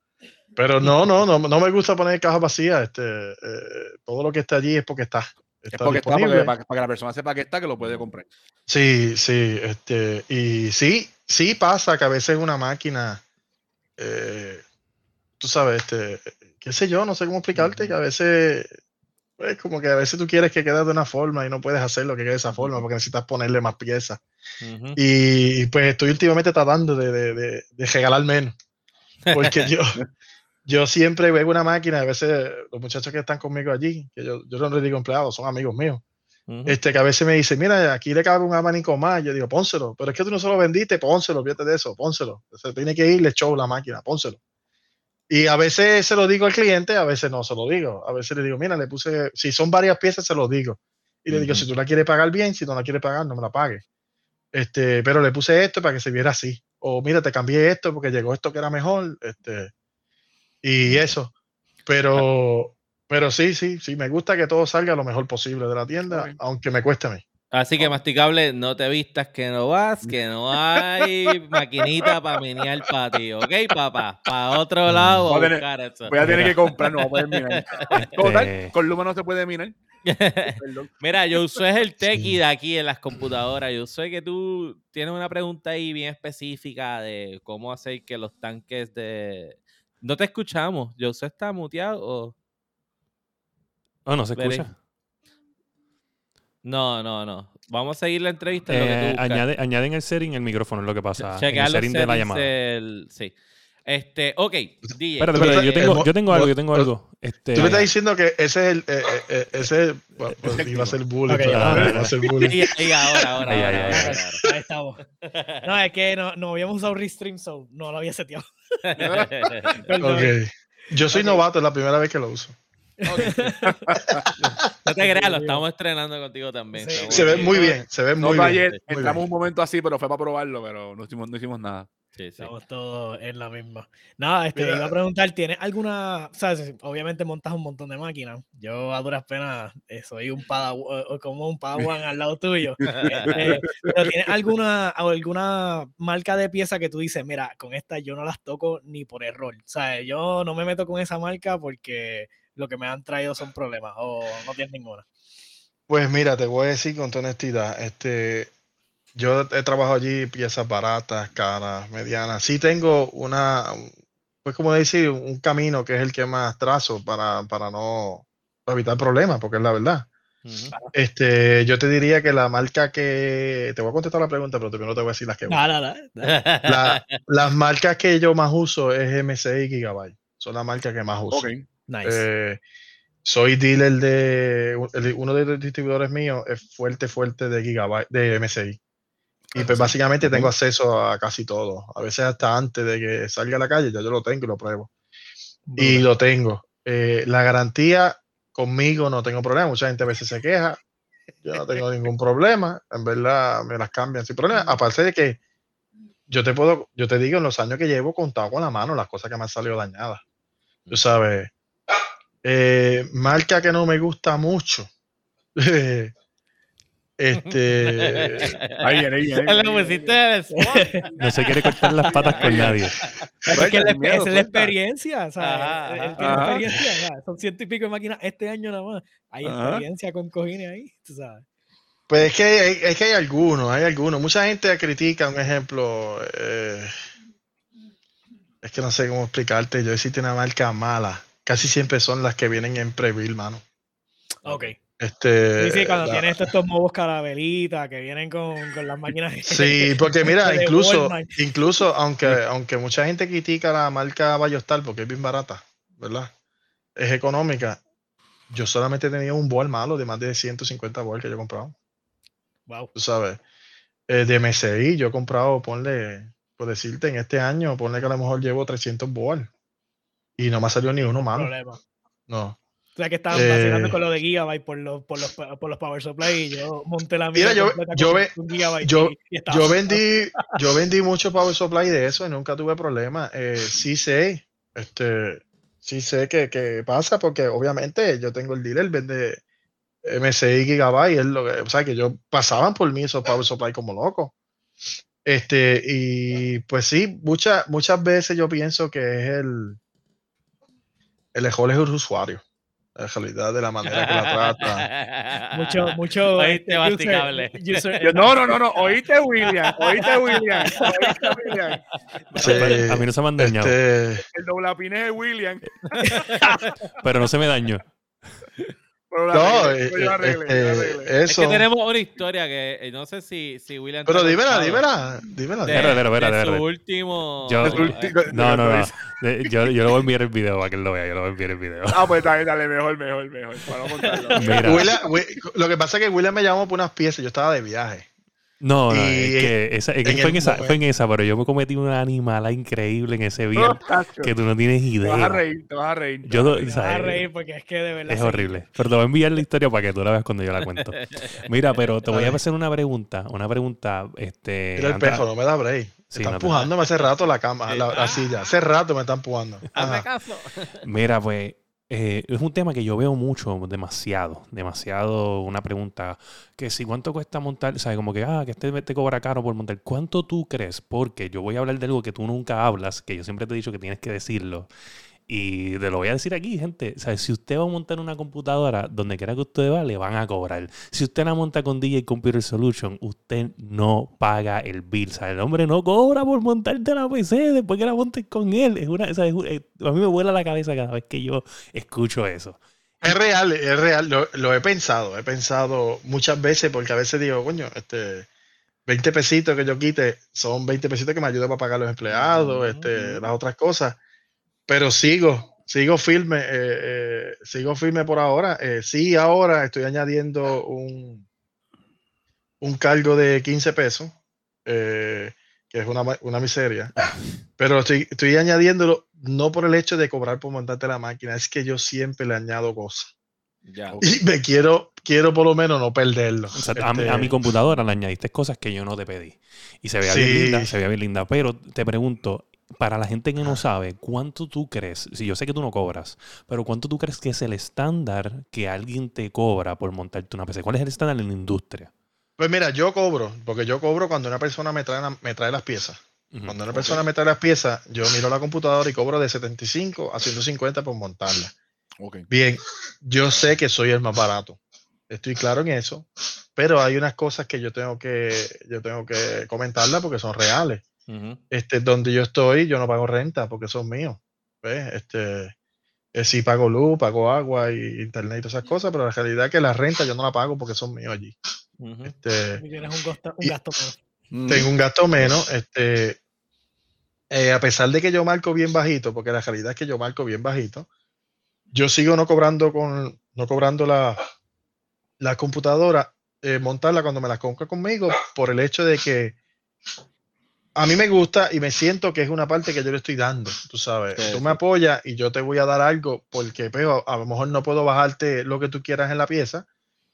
Pero no, no, no, no me gusta poner cajas vacías. Este, eh, todo lo que está allí es porque está. Es porque está, porque, para, para que la persona sepa que está, que lo puede comprar. Sí, sí, este, y sí, sí pasa que a veces una máquina, eh, tú sabes, este, qué sé yo, no sé cómo explicarte, que a veces, pues como que a veces tú quieres que quede de una forma y no puedes hacerlo que quede de esa forma porque necesitas ponerle más piezas. Y, pues estoy últimamente tratando de, de, de, de regalar menos, porque yo, yo siempre veo una máquina, a veces los muchachos que están conmigo allí, que yo, yo no les digo empleados, son amigos míos este, que a veces me dice, mira, aquí le cabe un abanico más. Yo digo, pónselo. Pero es que tú no se lo vendiste, pónselo, fíjate de eso, pónselo. Se tiene que irle show la máquina, pónselo. Y a veces se lo digo al cliente, a veces no se lo digo. A veces le digo, mira, le puse, si son varias piezas, se lo digo. Y le digo, si tú la quieres pagar bien, si no la quieres pagar, no me la pague. Este, pero le puse esto para que se viera así. O mira, te cambié esto porque llegó esto que era mejor. Este, y eso. Pero, pero sí, sí, sí, me gusta que todo salga lo mejor posible de la tienda, aunque me cueste a mí. Así que masticable, no te vistas que no vas, que no hay maquinita para menear para ti, ¿ok, papá? Para otro lado a Voy a tener- buscar eso. Voy a tener Mira. que comprar, no voy a poder minar. Total, Este- con Luma no se puede minar. Mira, yo es el tequi Sí. de aquí en las computadoras. Yo sé que tú tienes una pregunta ahí bien específica de cómo hacer que los tanques de... No te escuchamos. ¿Yo está muteado o...? Oh, no se escucha. No, no, no. Vamos a seguir la entrevista. en lo que tú Eh, añade, el setting el micrófono, es lo que pasa. En Chequear el setting de la llamada. Sí. Este, ok, DJ. Espérate, espérate, yo tengo, yo tengo algo, yo tengo mo- algo. Este, Tú me estás diciendo que ese es el. eh, eh, eh, ese bueno, pues, iba a ser bullying. Ok, pero ah, no ah, iba a ser bullying. Y, y ahora, ahora, Ahí, ahora, ahí, ahora, ahí. ahora, Ahí estamos. No, es que no, no habíamos usado Restream, so no lo había seteado. ahora. Perdón. Ok. Yo soy novato, es la primera vez que lo uso. No te creas, lo estamos estrenando contigo también. Sí. estamos Se ve muy bien, se ve muy bien. ayer muy entramos bien. un momento así, pero fue para probarlo, pero no hicimos, no hicimos nada. Sí, sí. Estamos todos en la misma. Nada, este, Mira. iba a preguntar, ¿tienes alguna, sabes, obviamente montas un montón de máquinas. Yo a duras penas eh, soy un padawan, como un padawan al lado tuyo. Este, pero ¿tienes alguna, alguna marca de pieza que tú dices, mira, con esta yo no las toco ni por error? O sea, yo no me meto con esa marca porque lo que me han traído son problemas o no tienes ninguna. Pues mira, te voy a decir con toda honestidad, este, yo he trabajado allí piezas baratas, caras, medianas. Sí tengo una, pues como decir, un camino que es el que más trazo para, para no para evitar problemas, porque es la verdad. Este, yo te diría que la marca que, te voy a contestar la pregunta, pero primero te voy a decir las que. La- las marcas que yo más uso es MCI y Gigabyte. Son las marcas que más uso. Nice. Eh, soy dealer de uno de los distribuidores míos es fuerte, fuerte de Gigabyte, de MSI. Y pues básicamente tengo acceso a casi todo. A veces hasta antes de que salga a la calle, ya yo lo tengo y lo pruebo. Y lo tengo. Eh, la garantía conmigo no tengo problema. Mucha gente a veces se queja. Yo no tengo ningún problema. En verdad me las cambian sin problema. Aparte de que yo te puedo, yo te digo, en los años que llevo contado con la mano las cosas que me han salido dañadas. Tú sabes. Eh, marca que no me gusta mucho. este. Ahí ahí ahí. No se quiere cortar las patas con nadie. Es que la, miedo, es la experiencia, o sea, Ajá, él ajá. tiene Ajá. experiencia, o sea, son ciento y pico de máquinas este año nada más. Hay Ajá. experiencia con cojines ahí, tú sabes. Pues es que hay, es que hay algunos, hay algunos. Mucha gente critica, un ejemplo. eh, es que no sé cómo explicarte. Yo decirte una marca mala. Casi siempre son las que vienen en preview, mano. Ok. Este, Sí, sí, cuando la- tienes estos, estos mobos carabelitas que vienen con, con las máquinas. Sí, porque mira, incluso, Walmart. incluso aunque, aunque mucha gente critica la marca Bayostar porque es bien barata, ¿verdad? Es económica. Yo solamente tenía un bol malo de más de 150 bol que yo he comprado. Wow. Tú sabes. Eh, de MSI, yo he comprado, ponle, por decirte, en este año, ponle que a lo mejor llevo 300 bol. Y no me ha salido ni uno malo. Problema. No. O sea que estaban Eh. vacilando con lo de Gigabyte por los, por los, por los Power Supply y yo monté la mía. Mira, yo- yo ve- yo- y- y Yo vendí, yo vendí mucho Power Supply de eso y nunca tuve problema. Eh, sí sé, este, sí sé que, que pasa porque obviamente yo tengo el dealer, vende MSI Gigabyte, es lo que, o sea que yo pasaban por mí esos Power Supply como loco. Este, y pues sí, muchas, muchas veces yo pienso que es el, el mejor es el usuario. En realidad, de la manera que la trata. Mucho, mucho. Oíste, este, user- Yo, no, no, no, no. Oíste, William. Oíste, William. Oíste, William. Sí, A mí no se me han dañado, este, El doblapine de William. pero no se me dañó. No, eh, la este, arreglé. Es que tenemos una historia que eh, no sé si, si William. Pero dímela, dímela, dímela. de- Espera, espera, espera, de espera. su último. Yo- eh, No, no, no. Yo, yo le voy a enviar el video para que él lo vea. Yo le voy a enviar el video. Ah, pues dale, dale, mejor, mejor, mejor. Para no contarlo. Mira. William- Wi- lo que pasa es que William me llamó por unas piezas, yo estaba de viaje. No, no, Y es que, esa, es que en fue, en esa, momento- fue en esa, pero yo me cometí una animala increíble en ese video que tú no tienes Te vas a idea. reír, te vas a reír. Yo Me vas a reír porque es que de verdad. Es sí. horrible. Pero te voy a enviar la historia para que tú la veas cuando yo la cuento. Mira, pero te voy a hacer una pregunta. Una pregunta, este. Mira el pejo, no me da break. Sí, está no te- empujándome hace rato la cama, la, la silla. Hace rato me está empujando. Hazme caso. Mira, pues eh, es un tema que yo veo mucho, demasiado, demasiado una pregunta, que si cuánto cuesta montar, ¿sabes? Como que, ah, que este te cobra caro por montar. ¿Cuánto tú crees? Porque yo voy a hablar de algo que tú nunca hablas, que yo siempre te he dicho que tienes que decirlo. Y te lo voy a decir aquí, gente. O sea, si usted va a montar una computadora, donde quiera que usted va, le van a cobrar. Si usted la monta con DJ Computer Solution, usted no paga el bill. O sea, el hombre no cobra por montarte la PC después que la montes con él. Es una, o sea, es eh, a mí me vuela la cabeza cada vez que yo escucho eso. Es real, es real. Lo, lo he pensado, he pensado muchas veces porque a veces digo, coño, este 20 pesitos que yo quite son 20 pesitos que me ayudan para pagar los empleados, este, las otras cosas. Pero sigo, sigo firme, eh, eh, sigo firme por ahora. Eh, sí, ahora estoy añadiendo un, un cargo de 15 pesos, eh, que es una, una miseria. Pero estoy, estoy añadiéndolo no por el hecho de cobrar por montarte la máquina, es que yo siempre le añado cosas. Ya. Y me quiero, quiero por lo menos no perderlo. O sea, a, mi, Este, a mi computadora le añadiste cosas que yo no te pedí. Y se veía Sí. bien linda, se veía bien linda. Pero te pregunto, para la gente que no sabe, ¿cuánto tú crees? Si yo sé que tú no cobras, pero ¿cuánto tú crees que es el estándar que alguien te cobra por montarte una PC? ¿Cuál es el estándar en la industria? Pues mira, yo cobro, porque yo cobro cuando una persona me trae, me trae las piezas. Cuando una persona me trae las piezas, yo miro la computadora y cobro de 75 a 150 por montarla. Bien, yo sé que soy el más barato. Estoy claro en eso, pero hay unas cosas que yo tengo que, yo tengo que comentarlas porque son reales. Este, donde yo estoy, yo no pago renta porque son míos. ¿ves? Este, eh, sí pago luz, pago agua y internet y todas esas cosas, pero la realidad es que la renta yo no la pago porque son míos allí. Este, Y tienes un gasto, un Y- gasto menos. Mm. tengo un gasto menos. Este, eh, a pesar de que yo marco bien bajito, porque la realidad es que yo marco bien bajito, yo sigo no cobrando con, no cobrando la, la computadora, eh, montarla cuando me la compra conmigo, por el hecho de que a mí me gusta y me siento que es una parte que yo le estoy dando, tú sabes. Sí, tú me apoyas y yo te voy a dar algo porque pero, a lo mejor no puedo bajarte lo que tú quieras en la pieza,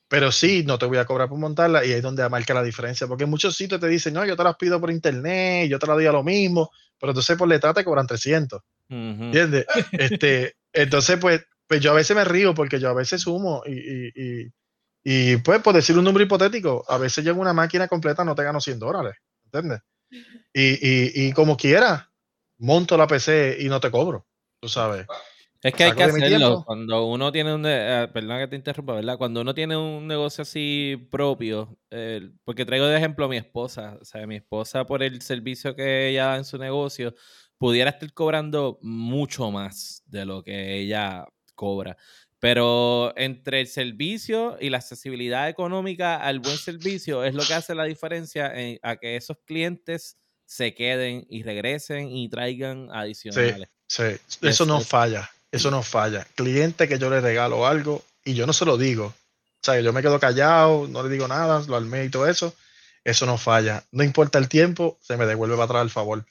pero sí, no te voy a cobrar por montarla y ahí es donde marca la diferencia, porque en muchos sitios te dicen, no, yo te las pido por internet, yo te la doy a lo mismo, pero entonces por letra te cobran 300, Ujú. ¿entiendes? este, entonces, pues, pues yo a veces me río porque yo a veces sumo y, y, y, y, pues por decir un número hipotético, a veces yo en una máquina completa no te gano 100 dólares, ¿entiendes? Y, y, y como quiera, monto la PC y no te cobro, tú sabes. Es que hay que hacerlo. Cuando uno tiene un. eh, perdón que te interrumpa, ¿verdad? Cuando uno tiene un negocio así propio, eh, porque traigo de ejemplo a mi esposa. O sea, mi esposa, por el servicio que ella da en su negocio, pudiera estar cobrando mucho más de lo que ella cobra. Pero entre el servicio y la accesibilidad económica al buen servicio es lo que hace la diferencia en- a que esos clientes se queden y regresen y traigan adicionales. Sí, eso no es- falla, eso no falla. Cliente que yo le regalo algo y yo no se lo digo, o sea, yo me quedo callado, no le digo nada, lo armé y todo eso, eso no falla. No importa el tiempo, se me devuelve para atrás el favor.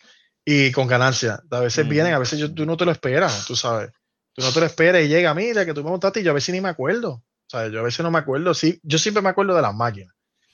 Y con ganancia. A veces vienen, a veces yo, tú no te lo esperas, tú sabes. Tú no te lo esperas y llega, mira, que tú me montaste y yo a veces ni me acuerdo. O sea, yo a veces no me acuerdo. Sí, yo siempre me acuerdo de las máquinas.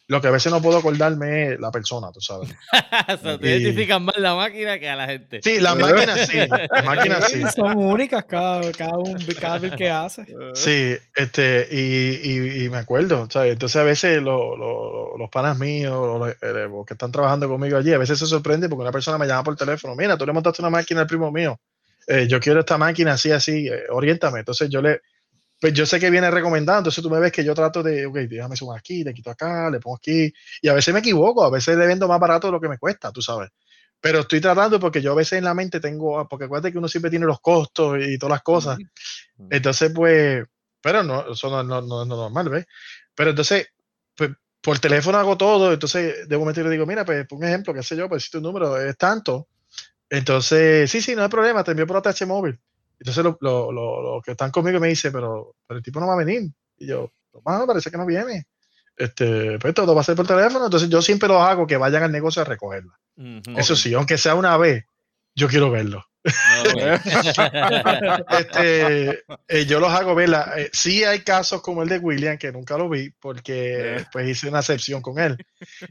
Lo que a veces no puedo acordarme es la persona, tú sabes. o sea, te Y- identifican más la máquina que a la gente. Sí, las máquinas sí. Las máquinas sí. Son únicas cada, cada, un, cada vez que hace. Sí, este, y, y, y me acuerdo, ¿sabes? Entonces a veces lo- lo- los panas míos, los, eh, los que están trabajando conmigo allí, a veces se sorprende porque una persona me llama por teléfono, mira, tú le montaste una máquina al primo mío, eh, yo quiero esta máquina así, así, eh, oriéntame. Entonces yo le, pues yo sé que viene recomendado, entonces tú me ves que yo trato de, ok, déjame sumar aquí, le quito acá, le pongo aquí, y a veces me equivoco, a veces le vendo más barato de lo que me cuesta, tú sabes. Pero estoy tratando porque yo a veces en la mente tengo, porque acuérdate que uno siempre tiene los costos y todas las cosas. Entonces, pues, pero no, eso no, no, no- no es normal, ¿ves? Pero entonces, pues, por teléfono hago todo, entonces de momento le digo, mira, pues, por un ejemplo, qué sé yo, pues si tu número es tanto, entonces, sí, sí, no hay problema, te envío por ATH móvil. Entonces, los lo, lo- los que están conmigo me dicen, pero, pero el tipo no va a venir. Y yo, no, parece que no viene. Este, pues todo va a ser por teléfono, entonces yo siempre los hago que vayan al negocio a recogerla. Eso sí, aunque sea una vez, yo quiero verlo. Este, eh, yo los hago verla. Eh, sí hay casos como el de William, que nunca lo vi, porque Eh. pues hice una excepción con él.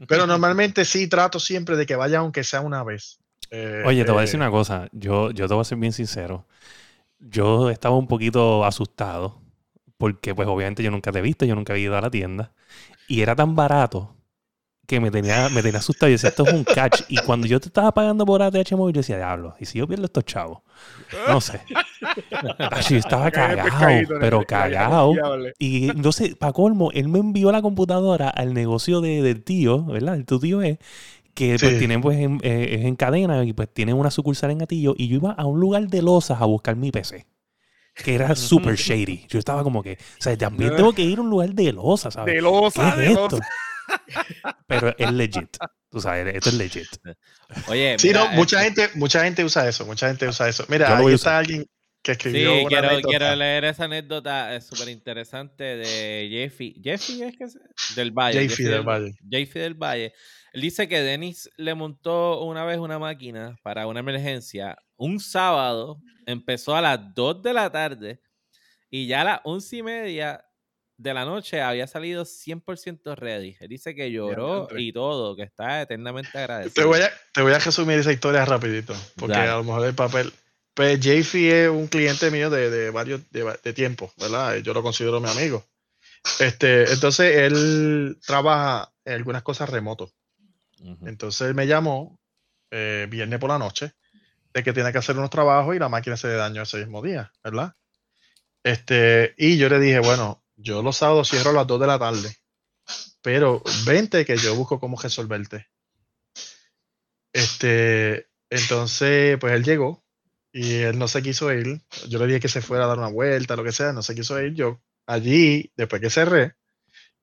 Pero normalmente sí trato siempre de que vaya aunque sea una vez. Eh, Oye, te voy a eh, decir una cosa. Yo, yo te voy a ser bien sincero. Yo estaba un poquito asustado porque, pues, obviamente yo nunca te he visto, yo nunca he ido a la tienda. Y era tan barato que me tenía, me tenía asustado. Yo decía, esto es un catch. Y cuando yo te estaba pagando por ATH móvil, yo decía, diablo, ¿y si yo pierdo estos chavos? No sé. Yo estaba cagado, pero cagado. Y entonces, para colmo, él me envió la computadora al negocio de, del tío, ¿verdad? El tu tío es, que pues tienen pues en, eh, es en cadena y pues tienen una sucursal en Gatillo. Y yo iba a un lugar de losas a buscar mi PC. Que era super shady. Yo estaba como que, o sea, también tengo que ir a un lugar de losas, ¿sabes? De losa, ¿Qué de es esto? losa. Pero es legit. Tú sabes, esto es legit. Oye, Sí, mira, no, mucha este- gente, mucha gente usa eso, mucha gente usa eso. Mira, ahí a está alguien que Sí, escribió una quiero, anécdota. quiero leer esa anécdota es súper interesante de Jeffy. Jeffy es que es del Valle. Jeffy del Valle. Jeffy del Valle. Él dice que Dennis le montó una vez una máquina para una emergencia. Un sábado empezó a las 2 de la tarde y ya a las 11 y media de la noche había salido 100% ready. Él dice que lloró y todo, que está eternamente agradecido. Te voy, a, te voy a resumir esa historia rapidito, porque Dale. a lo mejor el papel... Pues JFI es un cliente mío de, de varios de, tiempo, ¿verdad? Yo lo considero mi amigo. Este, entonces él trabaja en algunas cosas remoto. Entonces él me llamó eh, viernes por la noche de que tiene que hacer unos trabajos y la máquina se le ese mismo día, ¿verdad? Este, y yo le dije, bueno, yo los sábados cierro a las 2 de la tarde, pero vente que yo busco cómo resolverte. Este, entonces, pues él llegó y él no se quiso ir. Yo le dije que se fuera a dar una vuelta, lo que sea, no se quiso ir. Yo allí, después que cerré,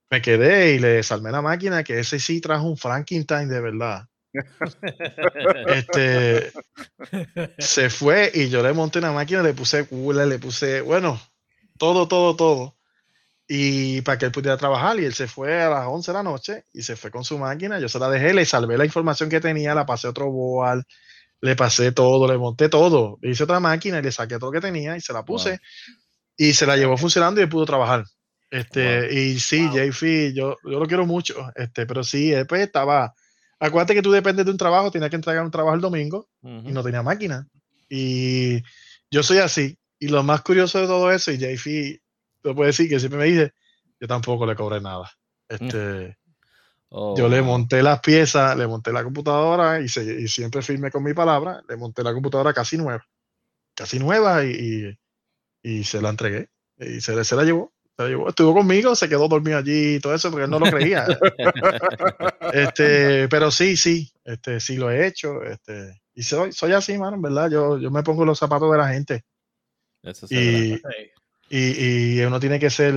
me quedé y le desarmé la máquina, que ese sí trajo un Frankenstein de verdad. Este, se fue y yo le monté una máquina, le puse cooler, le puse, bueno, todo, todo, todo. Y para que él pudiera trabajar, y él se fue a las 11 de la noche y se fue con su máquina. Yo se la dejé, le salvé la información que tenía, la pasé a otro board, le pasé todo, le monté todo. Le hice otra máquina y le saqué todo lo que tenía y se la puse. Wow. Y se la llevó funcionando y él pudo trabajar. Este, Wow. y sí, Wow. JF, yo, yo lo quiero mucho, este, pero sí, él pues estaba. Acuérdate que tú dependes de un trabajo, tenía que entregar un trabajo el domingo y no tenía máquina. Y yo soy así. Y lo más curioso de todo eso, y JF lo puede decir que siempre me dice, yo tampoco le cobré nada. Este, Oh, yo le monté las piezas, le monté la computadora y, se- y siempre firme con mi palabra, le monté la computadora casi nueva. Casi nueva y, y, y se la entregué. Y se, se la llevó. Estuvo conmigo, se quedó dormido allí y todo eso porque él no lo creía. este, pero sí, sí, este, sí lo he hecho. Este, y soy, soy así, mano, en verdad. Yo, yo me pongo los zapatos de la gente. Eso Y, y, y uno tiene que ser.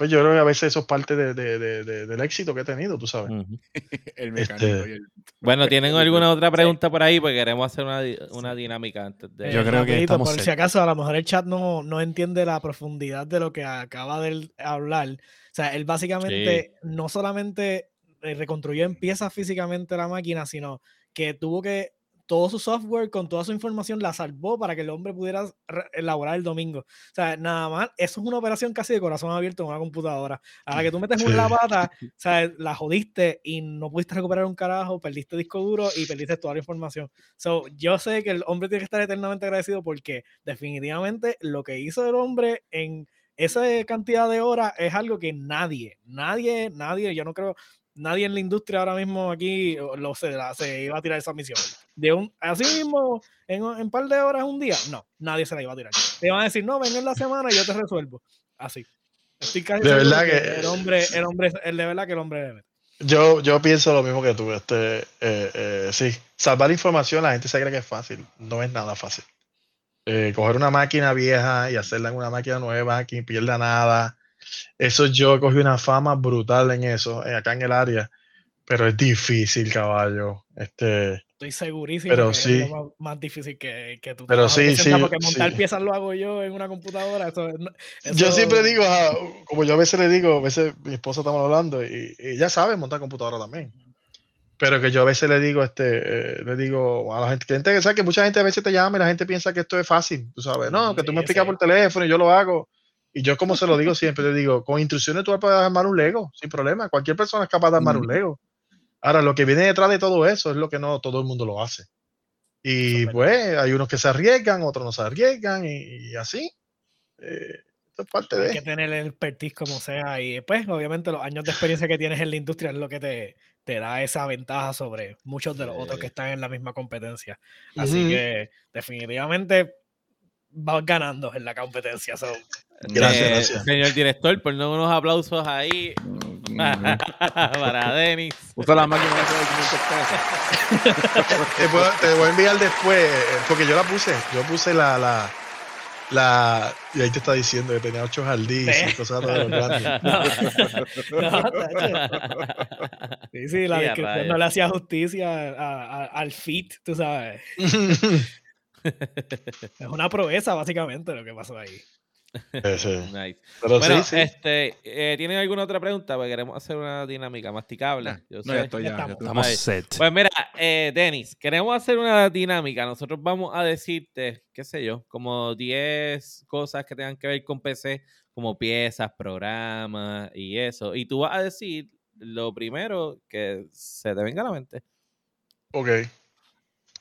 Pues yo creo que a veces eso es parte de- de- de- de- del éxito que he tenido, tú sabes. El mecánico Este, y el- Bueno, ¿tienen alguna otra pregunta por ahí? Porque queremos hacer una, di- una dinámica antes de... Yo creo que rapidito, estamos Por si acaso, a lo mejor el chat no, no entiende la profundidad de lo que acaba de él hablar. O sea, él básicamente no solamente eh, reconstruyó en piezas físicamente la máquina, sino que tuvo que todo su software, con toda su información, la salvó para que el hombre pudiera elaborar el domingo. O sea, nada más, eso es una operación casi de corazón abierto en una computadora. A la que tú metes Sí. una pata, o sea, la jodiste y no pudiste recuperar un carajo, perdiste disco duro y perdiste toda la información. So, yo sé que el hombre tiene que estar eternamente agradecido porque definitivamente lo que hizo el hombre en esa cantidad de horas es algo que nadie, nadie, nadie, yo no creo, nadie en la industria ahora mismo aquí lo se, la- se iba a tirar esa misión. De un, así mismo, en un par de horas, un día, no, nadie se la iba a tirar. Te iban a decir, no, ven en la semana y yo te resuelvo. Así. Estoy casi De verdad que que- el hombre, el hombre, el de verdad que el hombre debe. Yo, yo pienso lo mismo que tú. Este, eh, eh, sí, salvar información, la gente se cree que es fácil. No es nada fácil. Eh, coger una máquina vieja y hacerla en una máquina nueva que pierda nada. Eso yo cogí una fama brutal en eso, eh, acá en el área. Pero es difícil, caballo. Este, Estoy segurísimo Pero que sí. es lo más, difícil que, que tú Pero sí, sí, Porque montar sí. piezas lo hago yo en una computadora. Eso, es- no- Yo eso- siempre digo, ah, como yo a veces le digo, a veces mi esposa estamos hablando y, y ella sabe montar computadora también. Pero que yo a veces le digo, este, eh, le digo a la gente, cliente que sabe que mucha gente a veces te llama y la gente piensa que esto es fácil, tú sabes, no, que tú Sí, me explicas por teléfono y yo lo hago. Y yo como se lo digo siempre, le digo, con instrucciones tú puedes armar un Lego, sin problema. Cualquier persona es capaz de armar un Ujú. Lego. Ahora, lo que viene detrás de todo eso es lo que no todo el mundo lo hace. Y pues hay unos que se arriesgan, otros no se arriesgan y, y así. Eh, esto es parte Hay de... que tener el expertise como sea y pues obviamente los años de experiencia que tienes en la industria es lo que te, te da esa ventaja sobre muchos de los otros que están en la misma competencia. Así que definitivamente vas ganando en la competencia. so, Gracias, Eh, gracias. Señor director, ponle unos aplausos ahí para Denis. Usa la máquina de 500 pesos. Te, puedo- te voy a enviar después, eh, porque yo la puse. Yo puse la, la, la. Y ahí te está diciendo que tenía ocho jardines y cosas de los grandes. No, sí, sí, la descripción no le hacía justicia a- a- al fit, tú sabes. Es una proeza básicamente lo que pasó ahí. Nice. Pero Bueno, sí, sí. este, eh, ¿tienen alguna otra pregunta? Porque queremos hacer una dinámica masticable. Nah, Yo No, sé. ya estoy, Ya estamos. set. Pues mira, eh, Denis, queremos hacer una dinámica. Nosotros vamos a decirte, qué sé yo, como 10 cosas que tengan que ver con PC, como piezas, programas y eso. Y tú vas a decir lo primero que se te venga a la mente. Ok.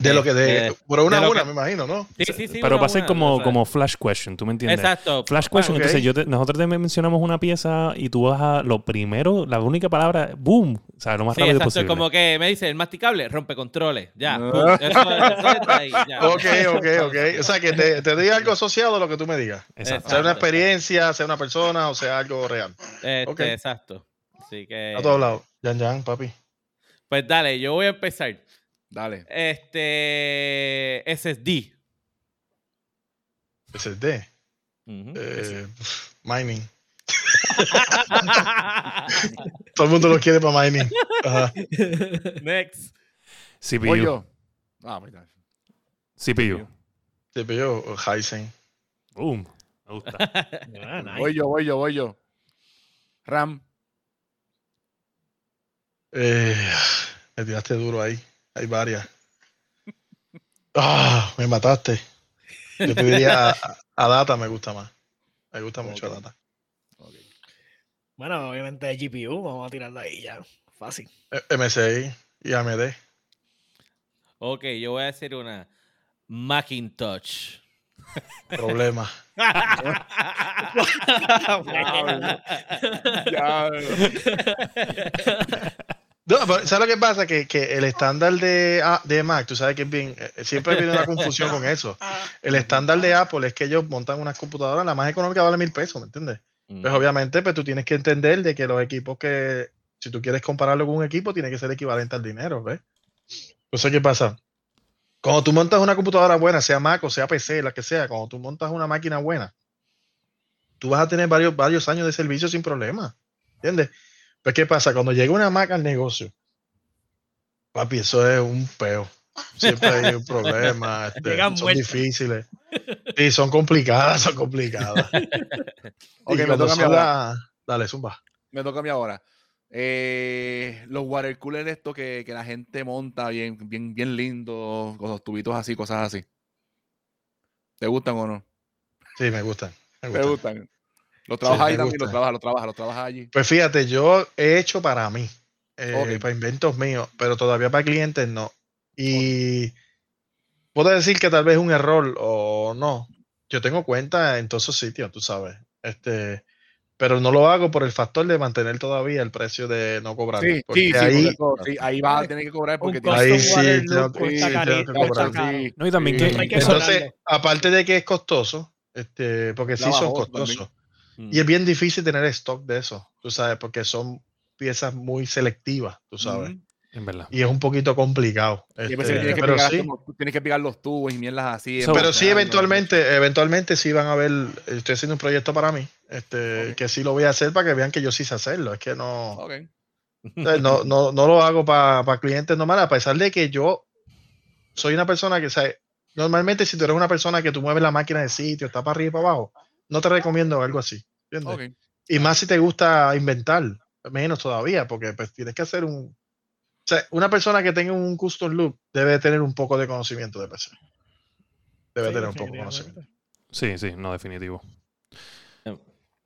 De lo que de. Este, Por una de a una, que- me imagino, ¿no? Sí, sí, sí. Pero va a ser como, o sea, como flash question, ¿tú me entiendes? Exacto. Flash question, entonces yo te- nosotros te mencionamos una pieza y tú vas a lo primero, la única palabra, boom, o sea, lo más Sí, rápido exacto. posible. Como que me dice el masticable, rompe controles. Ya. Ah. pum, eso- eso está ahí, ya. Ok, ok, ok. O sea, que te, te diga algo asociado a lo que tú me digas. Exacto. Sea una experiencia, sea una persona o sea algo real. Este, ok. Exacto. Así que. A todos lados. Yan, yan, papi. Pues dale, yo voy a empezar. Dale. Este. SSD. SSD. Ujú. Eh, mining. Todo el mundo lo quiere para mining. Ajá. Next. CPU. Voy yo. Ah. CPU. Te pidió Heisen. Boom. Me gusta. Ah, nice. Voy yo, voy yo, voy yo. RAM. Eh, me tiraste duro ahí. Hay varias. Ah, me mataste. Yo te diría a, a Data me gusta más. Me gusta mucho Ok. Data. Bueno, obviamente GPU, vamos a tirarlo ahí ya. Fácil. Eh, MSI y AMD. Ok, yo voy a decir una. Macintosh. Problema. Ya. No, pero ¿sabes lo que pasa? Que, que el estándar de, de Mac, tú sabes que es bien, eh, siempre ha habido una confusión con eso. El estándar de Apple es que ellos montan unas computadoras, la más económica vale mil pesos, ¿me entiendes? Mm. Pues obviamente, pues tú tienes que entender de que los equipos que, si tú quieres compararlo con un equipo, tiene que ser equivalente al dinero, ¿ves? Entonces, ¿qué pasa? Cuando tú montas una computadora buena, sea Mac o sea PC, la que sea, cuando tú montas una máquina buena, tú vas a tener varios, varios años de servicio sin problema, ¿entiendes? Pues, ¿qué pasa? Cuando llega una Mac al negocio, papi, eso es un peo. Siempre hay un problema, este, son difíciles. Sí, son complicadas, son complicadas. Ok, me toca a mí son ahora. la- Dale, zumba. Me toca a mí ahora. Eh, los water coolers estos que, que la gente monta bien, bien, bien lindo, con los tubitos así, cosas así. ¿Te gustan o no? Sí, me gustan. Me ¿Te gustan. ¿Los trabajas ahí también? ¿Los gustan. trabajas, los trabajas, los trabajas allí? Pues fíjate, yo he hecho para mí, eh, para inventos míos, pero todavía para clientes no. Y puedo decir que tal vez es un error o no. Yo tengo cuenta en todos esos sitios, tú sabes. Este, pero no lo hago por el factor de mantener todavía el precio de no cobrar. Sí, porque sí, sí, ahí, sí, ahí vas a tener que cobrar porque ahí sí, No, y también sí. que Hay que eso- Entonces, aparte de que es costoso, este, porque sí son costosos. Mm. Y es bien difícil tener stock de eso, tú sabes, porque son piezas muy selectivas, tú sabes. Ujú. en verdad. Y es un poquito complicado. Este, tienes, que pero pegar sí, los- tienes que pegar los tubos y mierdas así. So- pero sí, eventualmente, eventualmente sí van a ver, estoy haciendo un proyecto para mí, este, que sí lo voy a hacer para que vean que yo sí sé hacerlo. Es que no, no, no, no lo hago para clientes normales, a pesar de que yo soy una persona que, ¿sabes? normalmente si tú eres una persona que tú mueves la máquina de sitio, está para arriba y para abajo, no te recomiendo algo así. ¿entiendes? Ok. Y más si te gusta inventar, menos todavía, porque pues tienes que hacer un... O sea, una persona que tenga un custom loop debe tener un poco de conocimiento de PC. Debe Sí, tener un poco de conocimiento. Sí, sí, no, definitivo.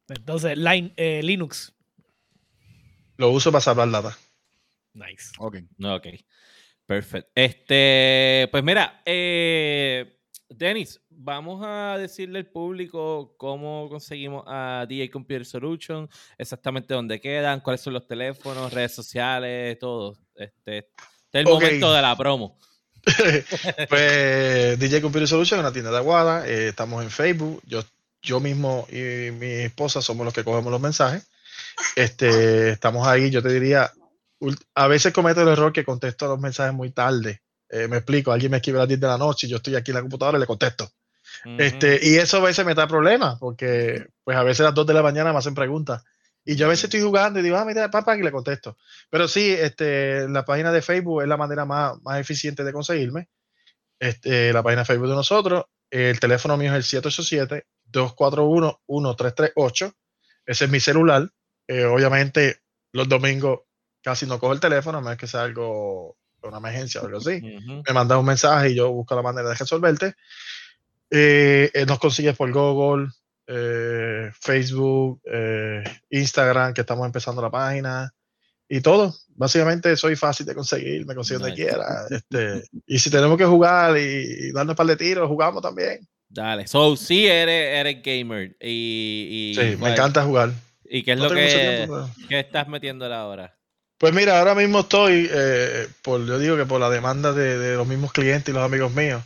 Entonces, line- eh, Linux. Lo uso para salvar data. Nice. Ok. Ok. Perfecto. Este, pues mira, eh, Denis, vamos a decirle al público cómo conseguimos a DJ Computer Solution, exactamente dónde quedan, cuáles son los teléfonos, redes sociales, todo. Este, este es el momento de la promo. pues DJ Computer Solution es una tienda de Aguada. eh, estamos en Facebook. Yo, yo mismo y mi esposa somos los que cogemos los mensajes. Este, estamos ahí, yo te diría, a veces cometo el error que contesto los mensajes muy tarde. Eh, me explico, alguien me escribe a las 10 de la noche y yo estoy aquí en la computadora y le contesto. Este, y eso a veces me da problemas, porque pues a veces a las 2 de la mañana me hacen preguntas. Y yo a veces estoy jugando y digo, ah, mira, papá, y le contesto. Pero sí, este, la página de Facebook es la manera más, más eficiente de conseguirme. Este, la página de Facebook de nosotros. El teléfono mío es el 787-241-1338. Ese es mi celular. Eh, obviamente, los domingos casi no cojo el teléfono, a menos que sea algo, una emergencia o algo así Ujú. me mandas un mensaje y yo busco la manera de resolverte. Eh, eh, nos consigues por Google, eh, Facebook, eh, Instagram, que estamos empezando la página y todo. Básicamente soy fácil de conseguir, me consigo donde quiera. Este, y si tenemos que jugar y, y darnos un par de tiros, jugamos también. Dale. So, sí eres, eres gamer. Y, y, Sí, me encanta jugar. ¿Y qué es No lo que, tiempo, pero- qué estás metiéndole ahora? Pues mira, ahora mismo estoy, eh, por, yo digo que por la demanda de, de los mismos clientes y los amigos míos,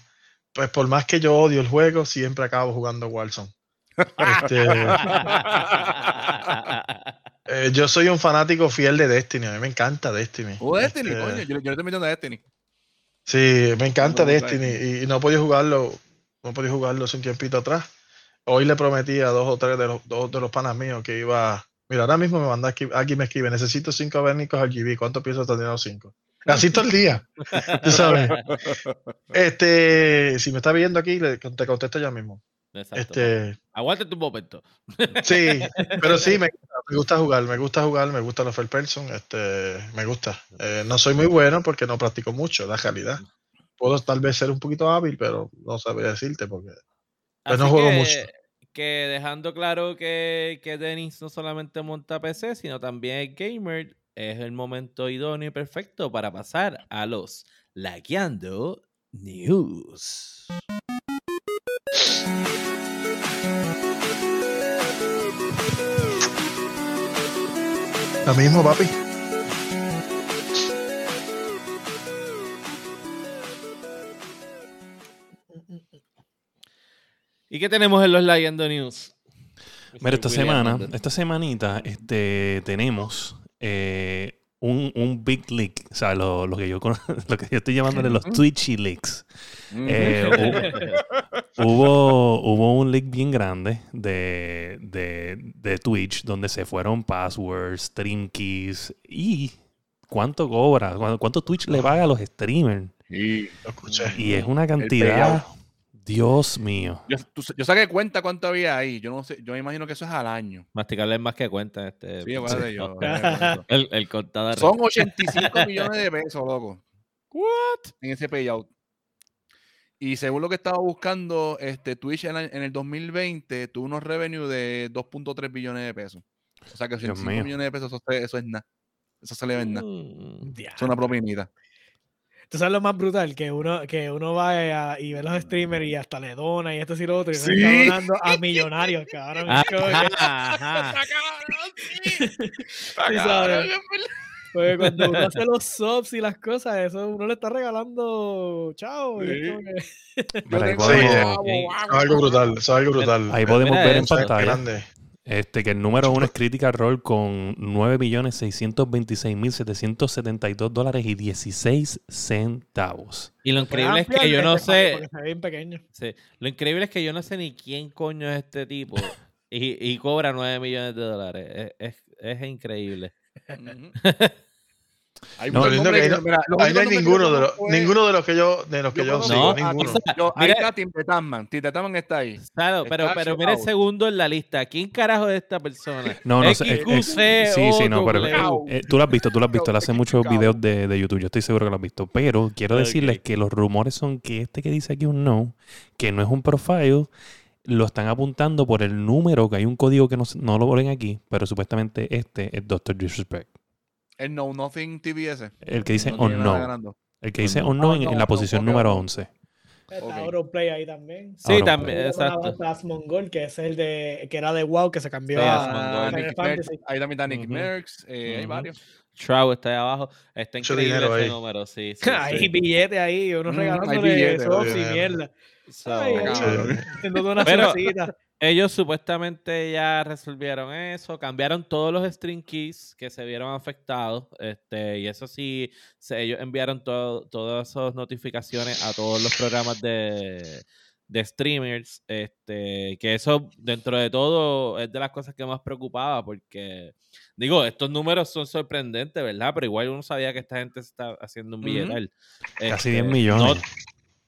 pues por más que yo odio el juego, siempre acabo jugando Warzone. Este, Eh, yo soy un fanático fiel de Destiny. A mí me encanta Destiny. Oh, Destiny, Este, coño. Yo, yo le estoy metiendo a Destiny. Sí, me encanta No, Destiny y, y no he podido jugarlo. No he podido jugarlo hace un tiempito atrás. Hoy le prometí a dos o tres de los, dos de los panas míos que iba. Mira, ahora mismo me manda aquí, aquí me escribe: Necesito cinco vernicos RGB. ¿Cuánto pienso tener los cinco? Así todo el día. Tú sabes. Este, si me está viendo aquí, le, te contesto ya mismo. Exacto. Este, Aguántate un momento. Sí, pero sí, me, me gusta jugar, me gusta jugar, me gusta la first person, este, me gusta. Eh, no soy muy bueno porque no practico mucho, la realidad. Puedo tal vez ser un poquito hábil, pero no sabría decirte porque... Pues no juego que, mucho. Que dejando claro que, que Denis no solamente monta PC, sino también es gamer, es el momento idóneo y perfecto para pasar a los Lagueando News. Lo mismo, papi. ¿Y qué tenemos en los Lagueando News? Mira, esta William semana, esta semanita, este, tenemos eh, un, un big leak. O sea, lo, lo que yo lo que yo estoy llamándole los Twitchy leaks. Eh, Hubo, hubo un leak bien grande de, de, de Twitch donde se fueron passwords, stream keys y cuánto cobra, cuánto, Twitch le paga a los streamers. Sí. Lo escuché. Y es una cantidad. Dios mío. Yo, tú- yo saqué cuenta cuánto había ahí. Yo no sé, yo me imagino que eso es al año. Masticarle es más que cuenta. Este, Sí, acuérdate yo. eh, el, el contador. Son 85 millones de pesos, loco. What? En ese payout. Y según lo que estaba buscando, este Twitch en, el- en el 2020 tuvo unos revenues de 2.3 billones de pesos. O sea que Dios 85 mío. millones de pesos, eso, es nada. Eso se le nada. Mm. Es una propinita. Tú sabes lo más brutal, que uno, que uno va a- y ve los streamers y hasta le dona y esto y lo otro, y Sí. está donando a millonarios, cabrón. Sí. Porque cuando uno hace los subs y las cosas, eso uno le está regalando chao. como que- Mira, ahí Sí, podemos, sí. Algo brutal, eso es algo brutal. ahí podemos Mira ver en pantalla grande. Este, que el número uno es Critical Role con 9.626.772 dólares y 16 centavos. Y lo increíble es que yo no este sé. Sí, lo increíble es que yo no sé ni quién coño es este tipo. Y, y cobra 9 millones de dólares. Es, es, es increíble. Hay No, que no- mira, Ahí no hay ninguno de los, ninguno de los que yo, de los que yo yo conozco sigo, ninguno. yo- ahí Mira- está está ahí. Claro, pero, Está pero mira el segundo en la lista. ¿Quién carajo es esta persona? No, no sé. eh, eh, sí, sí, no, pero O, eh, tú lo has visto, tú lo has visto. Él hace muchos videos de, de YouTube. Yo estoy seguro que lo has visto. Pero quiero decirles que los rumores son que este que dice aquí un no, que no es un profile, lo están apuntando por el número, que hay un código que no, no lo ponen aquí, pero supuestamente este es Doctor Disrespect. El No Nothing TBS. El que dice No on no. El que dice No, on no no, en, en no, la no, posición número ok. 11. Está Ok. Autoplay ahí también. Sí, también, exacto. Asmongol, que es el de que era de WoW que se cambió a. Ah. Merckx, ahí también está Nicky Ujú. Merckx, eh, hay varios. Trout está ahí abajo. Está Mucho increíble dinero ese ahí. número, sí. sí, Hay sí. billetes ahí, unos Mm, regalándole billetes, subs y dinero. mierda. So, Ay, una Pero- cervecita. Ellos supuestamente ya resolvieron eso, cambiaron todos los string keys que se vieron afectados, este, y eso sí, se- ellos enviaron todo- todas esas notificaciones a todos los programas de, de streamers, este, que eso dentro de todo es de las cosas que más preocupaba, porque digo, estos números son sorprendentes, ¿verdad? Pero igual uno sabía que esta gente se está haciendo un billetal. Casi Este, 10 millones. No,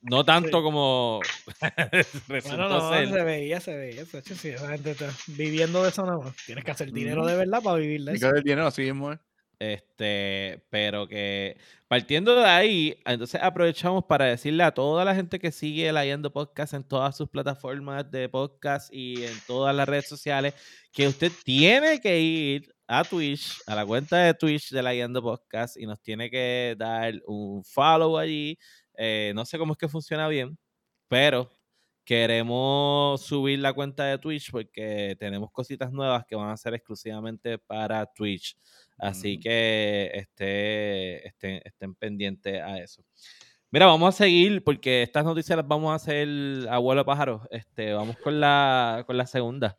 no tanto Sí. como resultó Bueno, no, ser. se veía, se veía. sí, esa gente está viviendo de eso nada más. Tienes que hacer dinero de verdad para vivir de Y eso. que el dinero así mismo es. Este, pero que partiendo de ahí, entonces aprovechamos para decirle a toda la gente que sigue la Yendo Podcast en todas sus plataformas de podcast y en todas las redes sociales, que usted tiene que ir a Twitch, a la cuenta de Twitch de la Yendo Podcast y nos tiene que dar un follow allí. Eh, no sé cómo es que funciona bien, pero queremos subir la cuenta de Twitch porque tenemos cositas nuevas que van a ser exclusivamente para Twitch. Así Ujú. que esté, estén, estén pendientes a eso. Mira, vamos a seguir porque estas noticias las vamos a hacer abuelo pájaro. Este, vamos con la, con la segunda.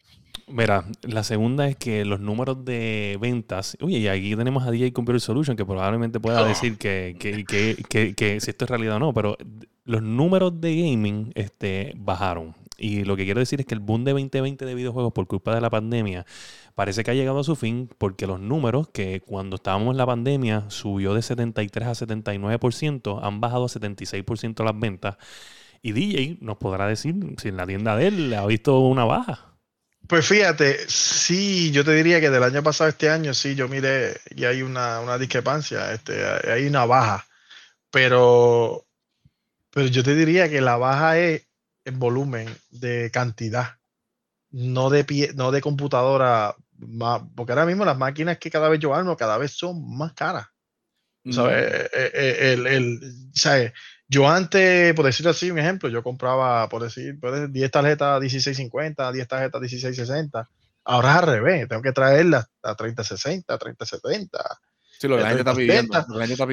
Mira, la segunda es que los números de ventas. Oye, y aquí tenemos a DJ Computer Solution que probablemente pueda decir que, que, que, que- que si esto es realidad o no, pero los números de gaming este, bajaron. Y lo que quiero decir es que el boom de 2020 de videojuegos por culpa de la pandemia parece que ha llegado a su fin porque los números que cuando estábamos en la pandemia subió de 73 a 79%, han bajado a 76% las ventas. Y DJ nos podrá decir si en la tienda de él ha visto una baja. Pues fíjate, sí, yo te diría que del año pasado este año, sí, yo miré y hay una, una discrepancia, este, hay una baja, pero, pero yo te diría que la baja es en volumen de cantidad, no de pie, no de computadora, más, porque ahora mismo las máquinas que cada vez yo armo cada vez son más caras. ¿sabes? Eh, eh, eh, el, el- ¿sabes? Yo antes, por decirlo así, un ejemplo, yo compraba, por decir, por decir, 10 tarjetas 1650, 10 tarjetas 1660. Ahora es al revés, tengo que traerlas a 3060, 3070, Sí, lo que la gente está pidiendo.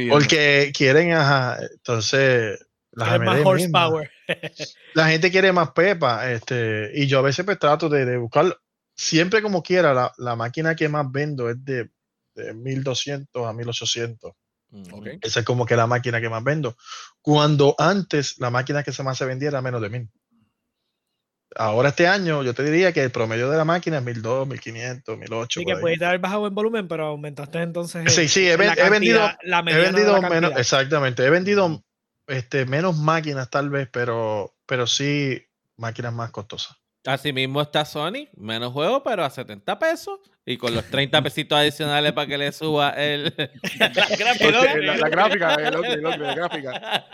porque quieren, ajá, entonces, las más horsepower. la gente quiere más pepa, este, y yo a veces pues trato de, de buscar, siempre como quiera, la, la máquina que más vendo es de, de 1200 a 1800. Ok. Esa es como que la máquina que más vendo. Cuando antes la máquina que se más se vendía era menos de mil. Ahora este año yo te diría que el promedio de la máquina es 1200, 1500, 1800. Sí, que pudiste haber bajado en volumen, pero aumentaste entonces. Sí, el- sí, he, la vendido, la he vendido la menos, exactamente, he vendido este, menos máquinas tal vez, pero pero sí máquinas más costosas. Así mismo está Sony, menos juego, pero a 70 pesos. Y con los 30 pesitos adicionales para que le suba el, la gráfica. la, la gráfica, el upgrade, el upgrade, la gráfica.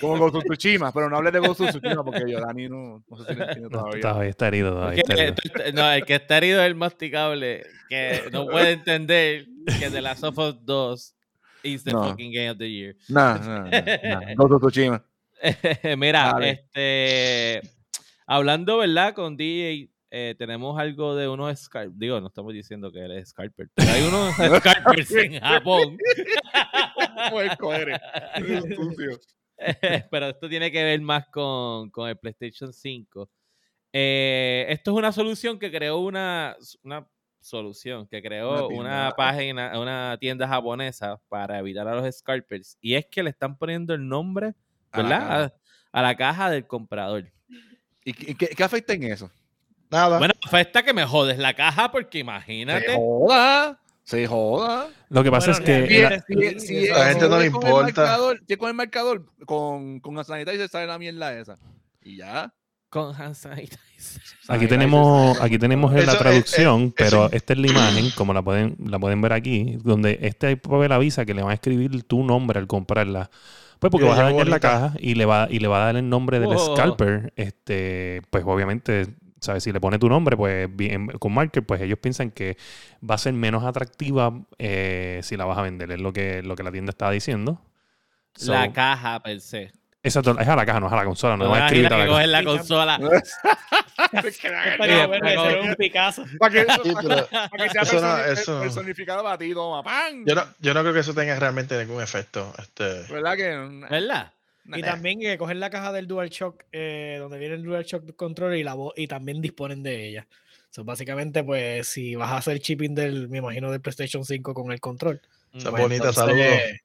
Como Ghost of Tsushima, pero no hables de Ghost of Tsushima porque yo, Dani, no, no sé si lo entiende No, todavía. todavía está herido. Todavía está Que- herido. no, el que está herido es el masticable, que no puede entender que Last of Us 2 is the No. fucking game of the year. No, no, no, no. Tsushima. Mira, Dale. este, hablando, ¿verdad? Con DJ, eh, tenemos algo de unos Scarp. Digo, no estamos diciendo que él es Scarper, pero hay unos Scarpers en Japón. Pero esto tiene que ver más con, con el PlayStation 5. Eh, esto es una solución que creó una, una solución que creó Una página, una tienda japonesa para evitar a los scalpers. Y es que le están poniendo el nombre, A la ¿verdad? caja. A, a la caja del comprador. ¿Y qué, qué- afecta en eso? Nada. Bueno, afecta que me jodes la caja porque Se imagínate. joda. Se joda. Lo que pasa Bueno, es que la- Si, si, si, A la gente no le importa. marcador- si con el marcador, con, con la sanitizer sale la mierda esa. Y ya. Con hand sanitizer. Aquí tenemos, aquí tenemos la eh, traducción, eh, pero eso- esta es la imagen, como la pueden, la pueden ver aquí, donde este papel avisa que le van a escribir tu nombre al comprarla. Pues porque vas a dañar la caja y le va, y le va a dar el nombre del Wow. scalper. Este, pues obviamente, ¿sabes? Si le pone tu nombre, pues bien, con marker, pues ellos piensan que va a ser menos atractiva eh, si la vas a vender. Es lo que, lo que la tienda está diciendo. So, La caja per se. Exacto, es a la caja, no es a la consola, no No van a escribir a la que la consola. Un Picasso. Para que, sea personificado para ti, toma, ¡pam! yo no, yo no creo que eso tenga realmente ningún efecto. Este, ¿Verdad que? ¿Verdad? Y también que coger la caja del DualShock, eh, donde viene el DualShock Controller y, la y también disponen de ella. So, básicamente, pues, si vas a hacer shipping del, me imagino, del PlayStation 5 con el control. Esa pues, bonita, entonces, saludos.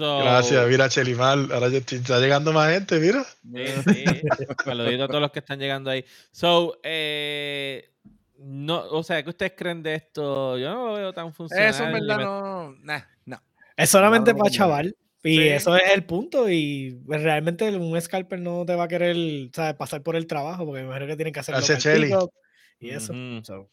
So, Gracias, mira, Chelimar. Ahora está llegando más gente, mira. Sí, sí. Saludito a todos los que están llegando ahí. So, eh, no, o sea, ¿qué ustedes creen de esto? Yo no lo veo tan funcional. Eso en verdad me- no. Nah, no. Es solamente No, para chaval. Y Sí. eso es el punto. Y pues, realmente un scalper no te va a querer ¿sabes? pasar por el trabajo, porque me imagino que tienen que hacer y eso. So,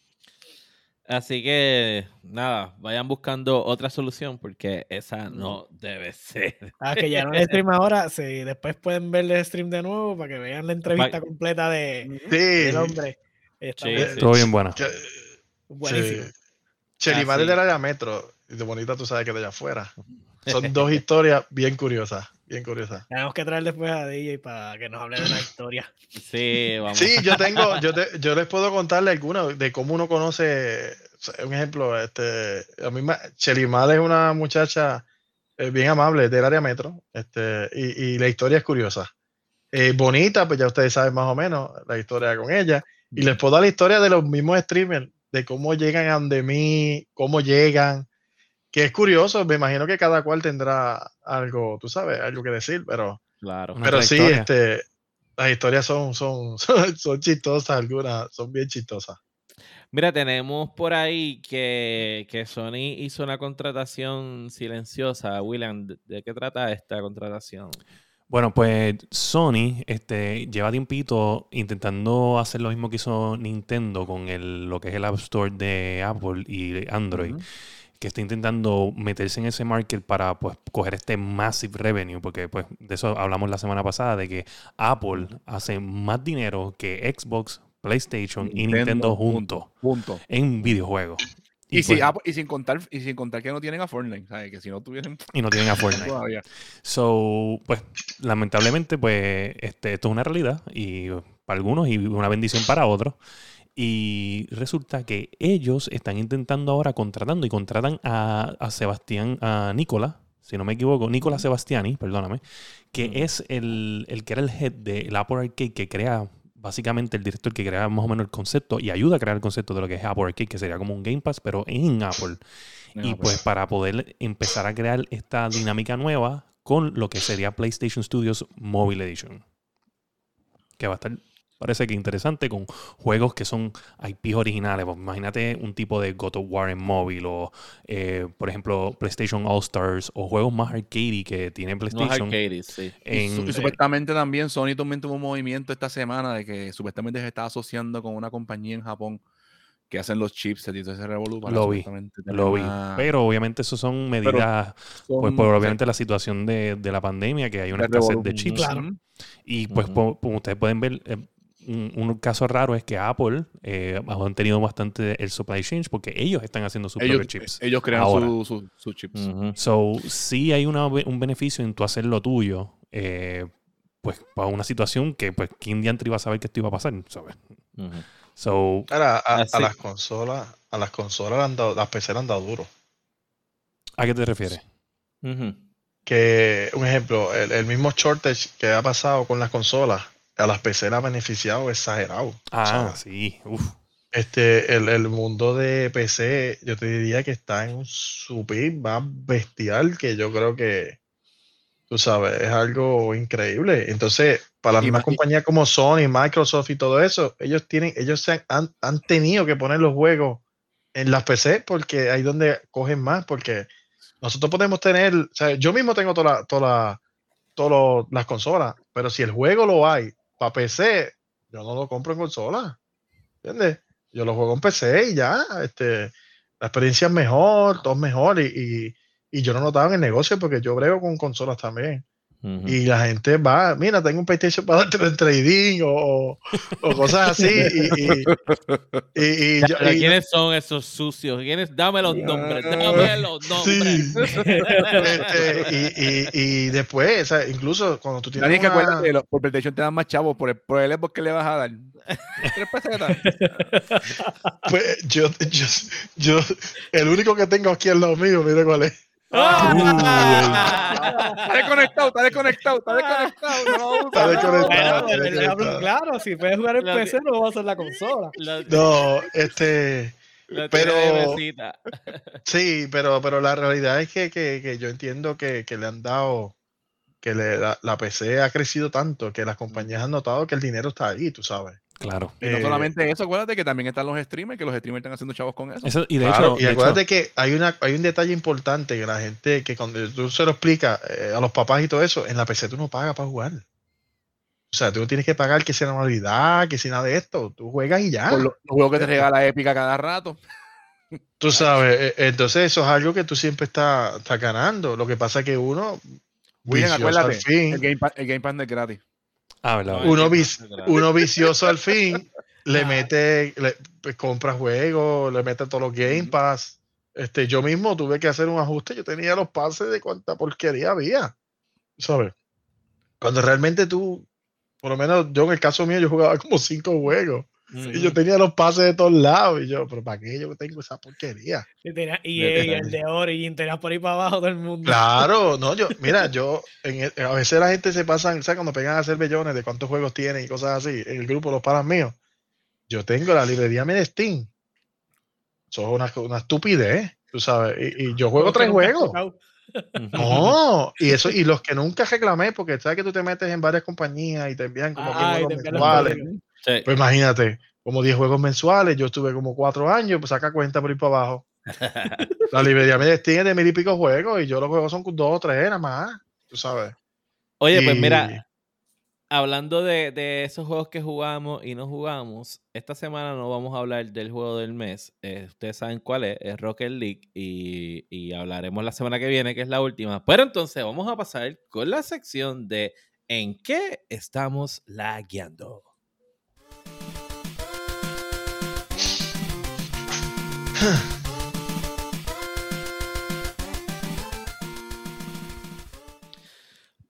Así que, nada, vayan buscando otra solución porque esa no debe ser. Ah, que ya no el stream ahora, sí, después pueden ver el stream de nuevo para que vean la entrevista completa de, Sí. del hombre. Está Sí. Estuvo bien buena. Che- buenísimo. che- Chelimar sí. del área metro. Y de bonita tú sabes que de allá afuera. Son dos historias bien curiosas. Bien curiosas. Tenemos que traer después a DJ para que nos hable de la historia. Sí, vamos. Sí, yo tengo, yo, te- yo les puedo contarle algunas de cómo uno conoce, un ejemplo, este, a mí Chelimar es una muchacha eh, bien amable del área metro, este, y, y la historia es curiosa. Eh, bonita, pues ya ustedes saben más o menos la historia con ella, y les puedo dar la historia de los mismos streamers, de cómo llegan a donde mí, cómo llegan, que es curioso, me imagino que cada cual tendrá algo, tú sabes, algo que decir, pero... Claro. Una Pero sí, este, las historias son, son, son, son chistosas algunas, son bien chistosas. Mira, tenemos por ahí que, que Sony hizo una contratación silenciosa. William, ¿de, qué trata esta contratación? Bueno, pues Sony este, lleva tiempito intentando hacer lo mismo que hizo Nintendo con el, lo que es el App Store de Apple y Android. Que está intentando meterse en ese market para pues coger este massive revenue, porque pues de eso hablamos la semana pasada, de que Apple hace más dinero que Xbox, PlayStation y Nintendo juntos Punto. en videojuegos. Y, Y, si, pues, y sin contar, y sin contar que no tienen a Fortnite, ¿sabes? Que si no tuviesen y no tienen a Fortnite. todavía. So, pues, lamentablemente, pues, este, esto es una realidad y para algunos y una bendición para otros. Y resulta que ellos están intentando ahora contratando y contratan a, a Sebastián, a Nicola, si no me equivoco, Nicola Sebastiani, perdóname, que es el, el que era el head del Apple Arcade que crea, básicamente el director que crea más o menos el concepto y ayuda a crear el concepto de lo que es Apple Arcade, que sería como un Game Pass, pero en Apple. Y pues para poder empezar a crear esta dinámica nueva con lo que sería PlayStation Studios Mobile Edition. Que va a estar parece que interesante con juegos que son IPs originales. Pues imagínate un tipo de God of War en móvil o, eh, por ejemplo, PlayStation All Stars o juegos más arcade que tiene No es PlayStation. arcade, sí. Y, en- y supuestamente también Sony también tuvo un movimiento esta semana de que supuestamente se está asociando con una compañía en Japón que hacen los chips y todo ese revolú para Lo vi, lo vi. una- Pero obviamente eso son medidas, son- pues por sí, obviamente la situación de, de la pandemia, que hay una escasez de chips. Claro. Y pues po- como ustedes pueden ver, eh, un, un caso raro es que Apple eh, han tenido bastante el supply chain porque ellos están haciendo sus ellos, propios chips. ellos crean ahora. su- su- sus chips. So, sí hay una un beneficio en tú hacer lo tuyo, eh, pues para una situación que, pues, ¿quién diantre iba a saber que esto iba a pasar? ¿sabes? So, Ahora, a, las consolas, a las consolas han dado, las PC le han dado duro. ¿a qué te refieres? Que, un ejemplo, el, el mismo shortage que ha pasado con las consolas, a las PC le ha beneficiado exagerado. Ah, sí, uf. Este, el, el mundo de PC, yo te diría que está en un super más bestial que yo creo que, tú sabes, es algo increíble. Entonces, para las mismas compañías como Sony, Microsoft y todo eso, ellos tienen, ellos se han, han- han tenido que poner los juegos en las PC porque ahí donde cogen más, porque nosotros podemos tener, o sea, yo mismo tengo todas las toda todas lo- las consolas, pero si el juego lo hay para PC, yo no lo compro en consola. ¿Entiendes? Yo lo juego en PC y ya, este, la experiencia es mejor, todo es mejor y, y, y yo no notaba en el negocio porque yo brego con consolas también. Y la gente va, mira, tengo un PlayStation para darte en trading o, cosas así. Y, y, y- y yo- Pero y- ¿Quiénes son esos sucios? ¿Quiénes? Dame los nombres, dame los nombres. Sí. este, y, y, y después, o sea, incluso cuando tú tienes que una- que lo- por PlayStation te dan más chavos por el, por el Xbox que le vas a dar. Pues, yo, yo, yo, el único que tengo aquí al lado mío, mira cuál es. Está desconectado, está desconectado, está desconectado. no lo. Está desconectado. Bueno, está desconectado. claro, si puedes jugar en Lo que- PC, no vas a hacer la consola. Lo- No, este, lo pero- sí, pero, pero la realidad es que, que, que yo entiendo que, que le han dado, que le- la, la PC ha crecido tanto que las compañías han notado que el dinero está ahí, tú sabes. Claro. Y no Eh, solamente eso, acuérdate que también están los streamers, que los streamers están haciendo chavos con eso. Eso- y de Claro, hecho, y de acuérdate hecho- que hay, una, hay un detalle importante que la gente, que cuando tú se lo explicas eh, a los papás y todo eso, en la PC tú no pagas para jugar. O sea, tú no tienes que pagar que sea anualidad, que sea nada de esto. Tú juegas y ya. Por lo- los juegos que te regala Epic a cada rato. Tú sabes, eh, entonces eso es algo que tú siempre estás, estás ganando. Lo que pasa es que uno, William, acuérdate, el Game, Pass, el Game Pass no es gratis. Uno, vic- uno vicioso al fin, le Ah. mete, le, pues, compra juegos, le mete todos los Game. Pass. Este, yo mismo tuve que hacer un ajuste. Yo tenía los pases de cuánta porquería había. ¿Sabes? Cuando realmente tú, por lo menos yo en el caso mío, yo jugaba como cinco juegos. Y yo tenía los pases de todos lados. Y yo, pero ¿para qué yo tengo esa porquería? Y tenía De- EA y el de Origin, tenías por ahí para abajo todo el mundo. Claro, no, yo, mira, yo, en el- a veces la gente se pasan, ¿sabes? Cuando pegan a hacer bellones de cuántos juegos tienen y cosas así, en el grupo, los panas míos, yo tengo la librería de Steam. Eso es una, una estupidez, tú sabes, y, y yo juego tres juegos. No, y eso, y los que nunca reclamé, porque sabes que tú te metes en varias compañías y te envían como que te envían los mensuales. Sí. Pues imagínate, como 10 juegos mensuales, yo estuve como 4 años, pues saca cuenta por ir para abajo. La librería Steam es de mil y pico juegos, y yo los juegos son dos o tres nada más, tú sabes. Oye, pues mira, hablando de, de esos juegos que jugamos y no jugamos, esta semana no vamos a hablar del juego del mes. Eh, ustedes saben cuál es, es Rocket League y, y hablaremos la semana que viene, que es la última. Pero entonces vamos a pasar con la sección de ¿En qué estamos lagueando?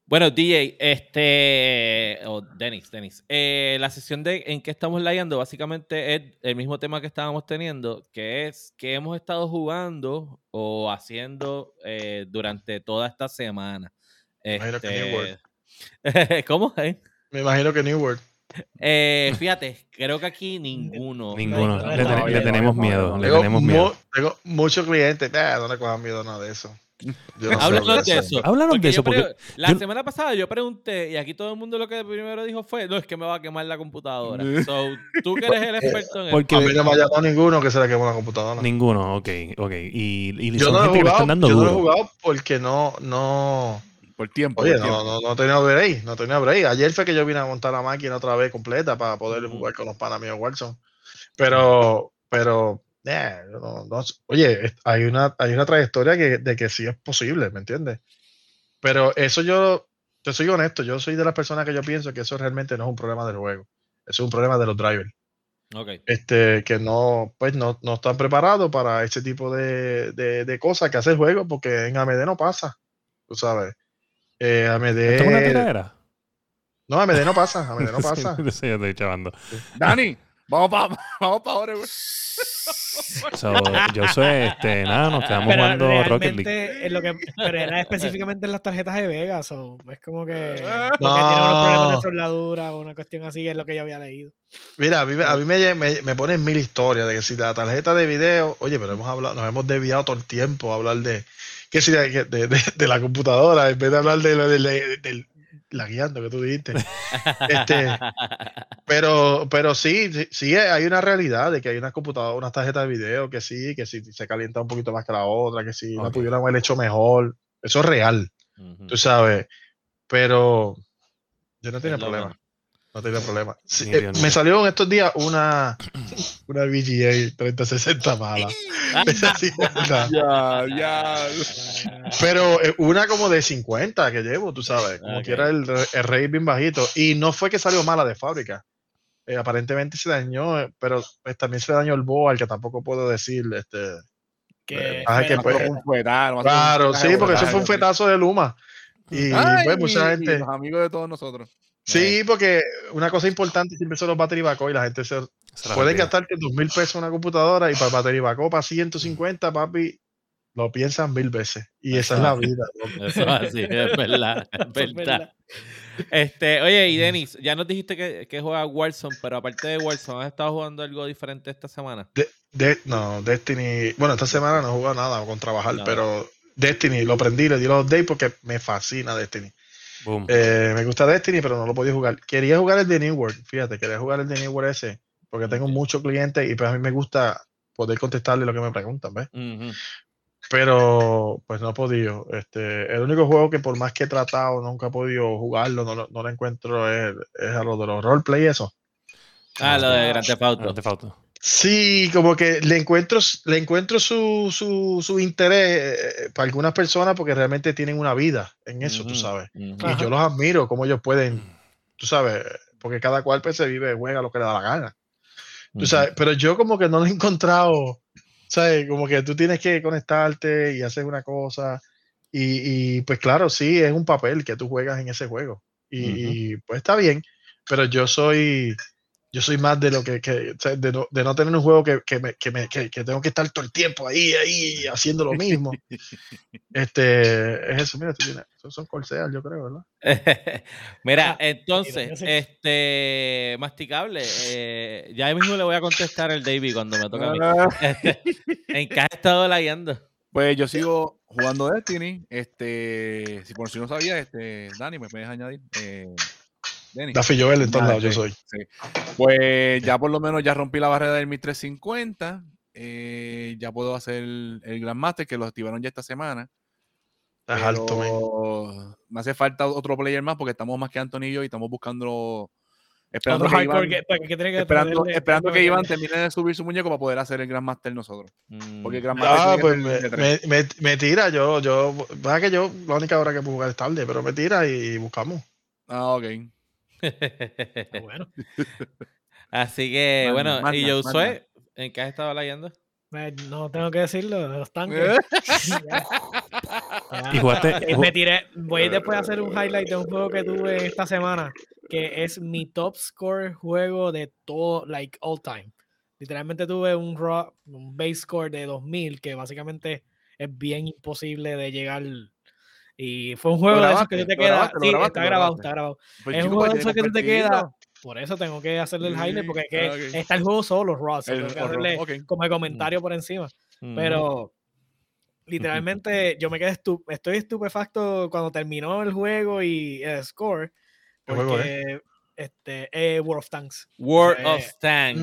Bueno, DJ, este, o Denis, Denis, eh, la sesión de en qué estamos lagueando básicamente es el mismo tema que estábamos teniendo, que es que hemos estado jugando o haciendo eh, durante toda esta semana. imagino que New World. Este, ¿Cómo? eh? Me imagino que New World. Eh, fíjate, creo que aquí ninguno. Ninguno. No, Le, ten- tenemos miedo. Le Tengo, tenemos mu- miedo. tengo muchos clientes, no le cojan miedo a nada de eso. No Háblanos de es eso. Háblanos de eso, porque la yo- semana pasada yo pregunté, y aquí todo el mundo lo que primero dijo fue, no, es que me va a quemar la computadora. so, tú que eres el experto en Porque- A mí no me ha llamado ninguno que se le quemó la computadora. Ninguno, ok, ok. Y, y Yo son no, he gente que le jugado, están dando yo no he jugado porque no, no, Por tiempo. oye, por no, tiempo. no, no tenía break, no tenía break. Ayer fue que yo vine a montar la máquina otra vez completa para poder jugar con los panas míos Warzone. Pero, pero, eh, no- no oye, hay una, hay una trayectoria que, de que sí es posible, ¿me entiendes? Pero eso yo, te soy honesto, yo soy de las personas que yo pienso que eso realmente no es un problema del juego, eso es un problema de los drivers. Ok. este, que no, pues no, no están preparados para ese tipo de, de, de cosas que hace el juego, porque en AMD no pasa, tú sabes. Eh, AMD, ¿Esto es una tiradera? no, AMD no pasa, AMD no pasa. Sí, sí, estoy chavando. Dani, vamos para vamos pa ahora, güey. So, yo soy, este, nada, nos quedamos Pero jugando Rocket League. realmente es lo que, pero era específicamente en las tarjetas de Vega, so, es como que, porque tiene unos problemas de No. soldadura o una cuestión así, es lo que yo había leído. Mira, a mí, me- a mí me, me, me ponen mil historias de que si la tarjeta de video, oye, pero hemos hablado, nos hemos desviado todo el tiempo a hablar de que si de, de, de- de la computadora, en vez de hablar de, lo de, la guiando que tú dijiste. Este, pero, pero sí, sí, sí hay una realidad de que hay unas computadoras, unas tarjetas de video que sí, que sí se calienta un poquito más que la otra, que sí, la Ok. pudieran haber hecho mejor. Eso es real, Ujú. tú sabes. Pero yo no tenía problema. bueno. No tenía problema. Sí, eh, me salió en estos días una, una VGA 3060 mala. Ya, ya. Pero eh, una como de 50 que llevo, tú sabes, como Ok. que era el, el rate bien bajito. Y no fue que salió mala de fábrica. Eh, aparentemente se dañó, pero pues, también se dañó el board, que tampoco puedo decir. Este, Que, pues- un nosotros claro, un sí, porque eso fue un fetazo de Luma. Y Ay, pues mucha y- y gente. los amigos de todos nosotros. Sí, porque una cosa importante siempre son los battery backup y la gente se, olvida. gastarte dos mil pesos una computadora y para batería backup para 150, papi, lo piensan mil veces. Y esa es la vida. Eso es así, es verdad, es. Este, oye, y Denis, ya nos dijiste que, que juegas Warzone, pero aparte de Warzone, ¿has estado jugando algo diferente esta semana? De, no, Destiny. Bueno, esta semana no he jugado nada con trabajar, pero Destiny lo prendí, le di los updates porque me fascina Destiny. Boom. Eh, me gusta Destiny, pero no lo podía jugar. Quería jugar el de New World, fíjate, quería jugar el de New World ese, porque tengo muchos clientes y pues a mí me gusta poder contestarle lo que me preguntan, ¿ves? Pero pues no he podido. Este, el único juego que por más que he tratado nunca he podido jugarlo, no, lo- no lo encuentro es, es a lo de los roleplay y eso. Ah, lo de Grand Theft Auto. Sí, como que le encuentro, le encuentro su, su, su interés eh, para algunas personas porque realmente tienen una vida en eso, tú sabes. Y Ajá. yo los admiro, cómo ellos pueden, tú sabes, porque cada cual pues, se vive, juega lo que le da la gana. Tú sabes, pero yo como que no lo he encontrado, ¿sabes? Como que tú tienes que conectarte y hacer una cosa. Y, y, pues claro, sí, es un papel que tú juegas en ese juego. Y, y, pues está bien, pero yo soy, yo soy más de lo que, que- de, no, de no tener un juego que, que, me, que, me- que- que tengo que estar todo el tiempo ahí, ahí, haciendo lo mismo. este, es eso, mira, tú tienes, son Corsair, yo creo, ¿verdad? Mira, Ah, entonces, yo sé. este, masticable, eh, ya mismo le voy a contestar el David cuando me toca a mí. Ah, Este, ¿En qué has estado lagueando? Pues yo sigo jugando Destiny. Este, si por si no sabía, este, Dani, me puedes añadir. Eh, Denny. Daffy Joel en todos Ah, lados, yo soy. sí. Pues ya por lo menos ya rompí la barrera del 1350. eh, ya puedo hacer el, el Grandmaster que lo activaron ya esta semana. Estás alto, me hace falta otro player más porque estamos más que Anthony y yo y estamos buscando. Esperando Otro que, Iván, que, que tiene que esperando, tenerle- esperando que Iván termine de subir su muñeco para poder hacer el Grandmaster nosotros. Mm, Porque el Grandmaster Ah, pues me, me, tira, yo, yo, va que yo, la única hora que puedo jugar es tarde, pero me tira y buscamos. Ah, ok. Bueno, Así que, Manda, bueno, manda, y Josué. ¿en qué has estado laguando? eh, no tengo que decirlo, los tanques. Eh. Y jugaste. Eh, me tiré, voy a ir después a hacer un highlight de un juego que tuve esta semana, que es mi top score juego de todo, like all time. Literalmente tuve un, raw, un base score de 2000, que básicamente es bien imposible de llegar. Y fue un juego de esos que tú te ¿Lo quedas. Sí, está ¿Lo grabado, está grabado. Es un juego de esos que tú te quedas. Por eso tengo que hacerle el highlight, porque es que ah, ok. está el juego solo, Ross. El tengo que hacerle ok. como el comentario por encima. Mm. Pero literalmente yo me quedé estu estoy estupefacto cuando terminó el juego y el score. ¿Qué juego Porque este, eh, World of Tanks. World Eh, of Tanks.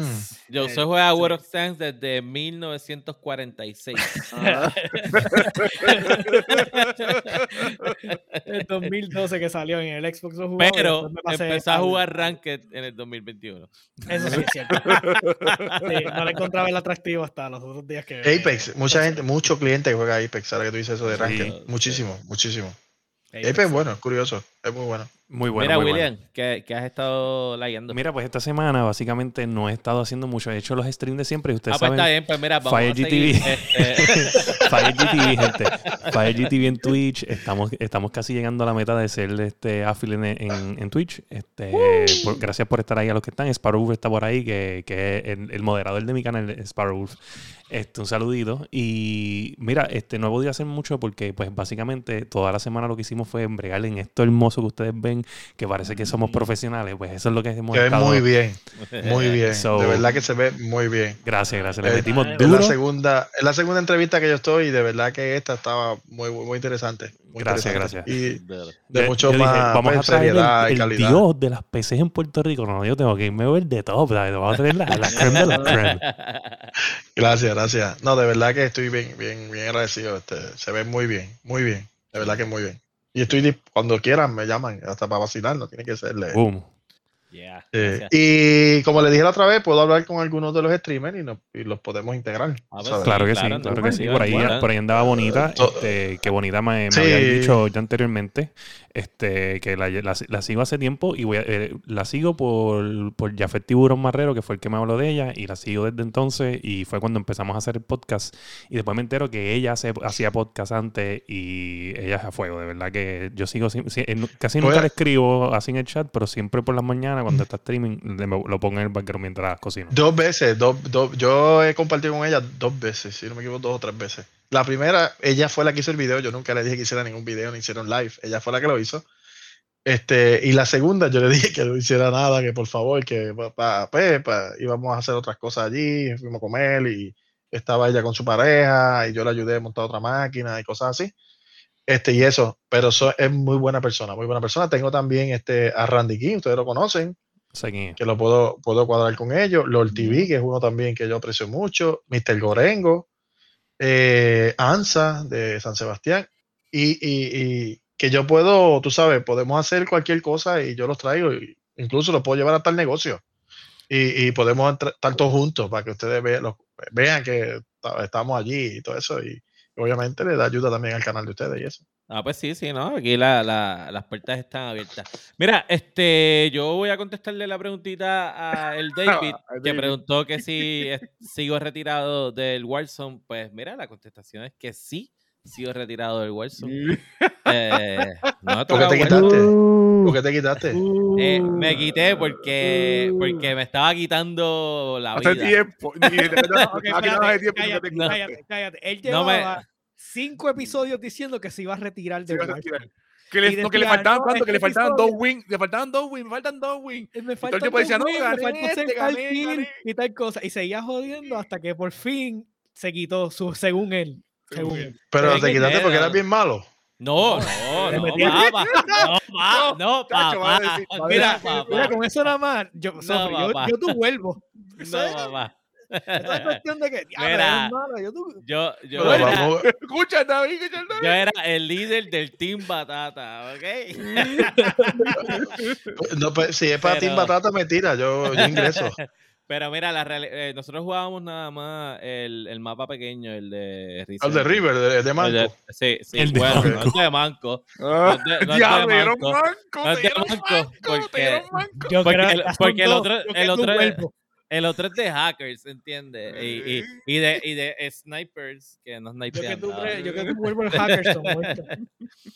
mm, Yo eh, soy juega sí. World of Tanks desde 1946. Ah. el 2012 que salió en el Xbox lo Pero empecé a jugar Ranked en el 2021. Eso sí es cierto. Sí, no le encontraba el atractivo hasta los otros días que. Apex, mucha gente, mucho cliente que juega Apex, ahora que tú dices eso de Sí. Ranked. Muchísimo, muchísimo. Apex. Apex es bueno, es curioso, es muy bueno. Muy bueno. Mira, muy bueno. William, que, que has estado lagueando. Mira, pues esta semana básicamente no he estado haciendo mucho. He hecho los streams de siempre y ustedes ah, pues saben. está bien, pues mira, vamos Fire a. GTV. este, Fire GTV, gente. Fire GTV en Twitch. Estamos, estamos casi llegando a la meta de ser este affiliate en, en, en Twitch. Este, por- gracias por estar ahí a los que están. Sparrowwolf está por ahí, que, que es el, el moderador de mi canal, Sparrowwolf. Este, un saludito. Y mira, este, no he podido hacer mucho porque, pues, básicamente toda la semana lo que hicimos fue bregar en esto hermoso que ustedes ven, que parece que somos profesionales. Pues eso es lo que hemos Se ve muy bien, muy bien. So- de verdad que se ve muy bien. Gracias, gracias. Le Eh, metimos es Es la duro. segunda, es la segunda entrevista que yo estoy y de verdad que esta estaba muy, muy, muy interesante. muy Gracias, interesante. gracias. Y de mucho yo dije, más vamos pues, a traer el- y calidad. dios de las PCs en Puerto Rico. No, yo tengo que irme a ver de top. ¿sabes? Vamos a traer la, la creme de la creme. Gracias, gracias. No, de verdad que estoy bien, bien, bien agradecido. Este, se ve muy bien, muy bien. De verdad que muy bien. Y estoy cuando quieran me llaman hasta para vacilar, no tiene que ser. le- Boom. Yeah, Eh, y como le dije la otra vez, puedo hablar con algunos de los streamers y, nos- y los podemos integrar. Ah, pues. Claro que claro, sí, claro que sí. Por ahí, por ahí andaba Bonita, este, que Bonita me, me Sí. había dicho ya anteriormente, este, que la, la- la sigo hace tiempo y voy a- eh, la sigo por, por Jafet Tiburón Marrero, que fue el que me habló de ella, y la sigo desde entonces, y fue cuando empezamos a hacer el podcast, y después me entero que ella hace- hacía podcast antes, y ella es a fuego, de verdad que yo sigo, si- eh, casi nunca Pues- le escribo así en el chat, pero siempre por las mañanas, cuando está streaming, le- lo pongo en el background mientras cocino. Dos veces, dos, dos- yo he compartido con ella dos veces, si no me equivoco, dos o tres veces. La primera, ella fue la que hizo el video, yo nunca le dije que hiciera ningún video ni hiciera un live, ella fue la que lo hizo. Este, y la segunda, yo le dije que no hiciera nada, que por favor, que pa, pa- pa- íbamos a hacer otras cosas allí, fuimos a comer y estaba ella con su pareja y yo le ayudé a montar otra máquina y cosas así. Este, y eso, pero so- es muy buena persona, muy buena persona. Tengo también este, a Randy King, ustedes lo conocen que lo puedo, puedo cuadrar con ellos. Lord TV, que es uno también que yo aprecio mucho. Mr. Gorengo. Eh, Ansa de San Sebastián. Y, que yo puedo, tú sabes, podemos hacer cualquier cosa y yo los traigo. incluso los puedo llevar hasta el negocio. Y, podemos estar todos juntos para que ustedes vean, vean que ta- estamos allí y todo eso. Y obviamente le da ayuda también al canal de ustedes y eso. Ah, pues sí, sí, ¿no? Aquí la- la- las puertas están abiertas. Mira, este, yo voy a contestarle la preguntita a el David, que preguntó que si es- sigo retirado del Warzone. Pues mira, la contestación es que sí, sigo retirado del Warzone. Eh, no, ¿Por qué te quitaste? Uh, ¿Por qué te quitaste? Eh, me quité porque, porque me estaba quitando la Hace vida. tiempo. Ni- no, Ok, aquí no hace espérate, tiempo que cállate, cállate, cállate. Él No me- llevaba cinco episodios diciendo que se iba a retirar de retirar. Que le, Y no, que le faltaban no, cuánto, que le faltaban dos wins, le faltaban dos wins, me faltan dos wins. Eh, Me el falta tipo decía, no, este, y tal cosa. Y seguía jodiendo hasta que por fin se quitó, su, según él. Según él. Pero te quitaste porque era. eras bien malo. No, no, no, papá. No, papá. No, papá. Mira, mira, con eso nada más, yo, Sofri, yo, yo tú vuelvo. No, papá. Es cuestión de que, Mira. yo tú- Yo, yo, Pero era, Escucha, David, escucha, David. yo era el líder del Team Batata, ¿ok? no, pues, si es para Pero- Team Batata, mentira, yo, yo ingreso. Pero mira, la eh, nosotros jugábamos nada más el, el mapa pequeño, el de El. River, de, El de- Manco. Sí, sí, El de no Manco. es de Manco. Ah, No es de- no es de Diablo, te dieron manco. manco, No es te de dieron manco, porque- manco. Porque el- porque otro- el otro. El otro es de hackers, ¿entiendes? Y, y, y de, y de snipers que no Yo que snipean tú, yo que tú vuelvo el Hackerson. muerto.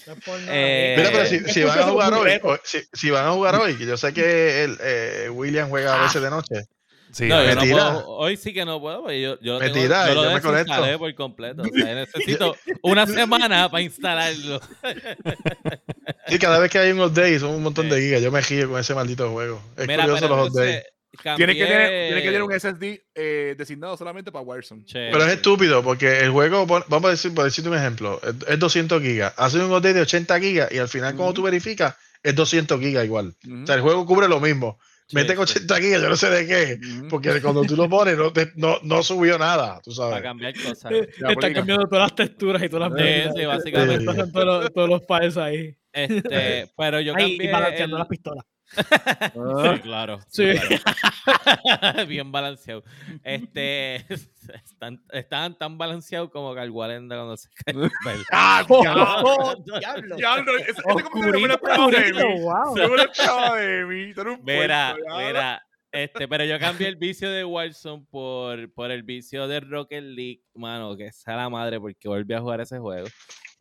No es por nada. Eh, Mira, pero si, si van a jugar hoy, o- si, si van a jugar hoy, que yo sé que el, eh, William juega a veces de noche. Sí, No, yo no puedo- hoy sí que no puedo, porque yo, yo lo, tengo- Mentira, yo lo yo me conecto. desinstalé por completo. O sea, necesito una semana para instalarlo. Y cada vez que hay un update son un montón de Sí. gigas. Yo me giro con ese maldito juego. Es Mira, curioso los entonces, updates. Tiene que, tener, cambié- tiene que tener un SSD eh, designado solamente para Warzone. Che, Pero es estúpido porque el juego, vamos a decir, por decirte un ejemplo, es, es 200 gigas. Hace un update de 80 gigas y al final, cuando tú Ujú. verificas, es 200 gigas igual. O sea, el juego cubre lo mismo. Sí, Mete con sí. 80 gigas, yo no sé de qué. Porque cuando tú lo pones, no, te- no, no subió nada, tú Para sabes. cambiar cosas. Eh, política. cambiando todas las texturas y todas las Sí, medidas. sí, básicamente. Todos los, todos los files ahí. Este, pero yo Ahí, cambié y balanceando el- las pistolas. Sí, claro. Sí. claro. Bien balanceado. Este, están, estaban tan balanceados como Calguarenda cuando se pelo. ¡Ah, Oh, diablo! diablo. Diablo, ese, ese comentario me lo esperaba de mí. wow. No me lo esperaba de mí. Mira, mira. Este, pero yo cambié el vicio de Warzone por, por el vicio de Rocket League, mano, que sea la madre porque volví a jugar ese juego.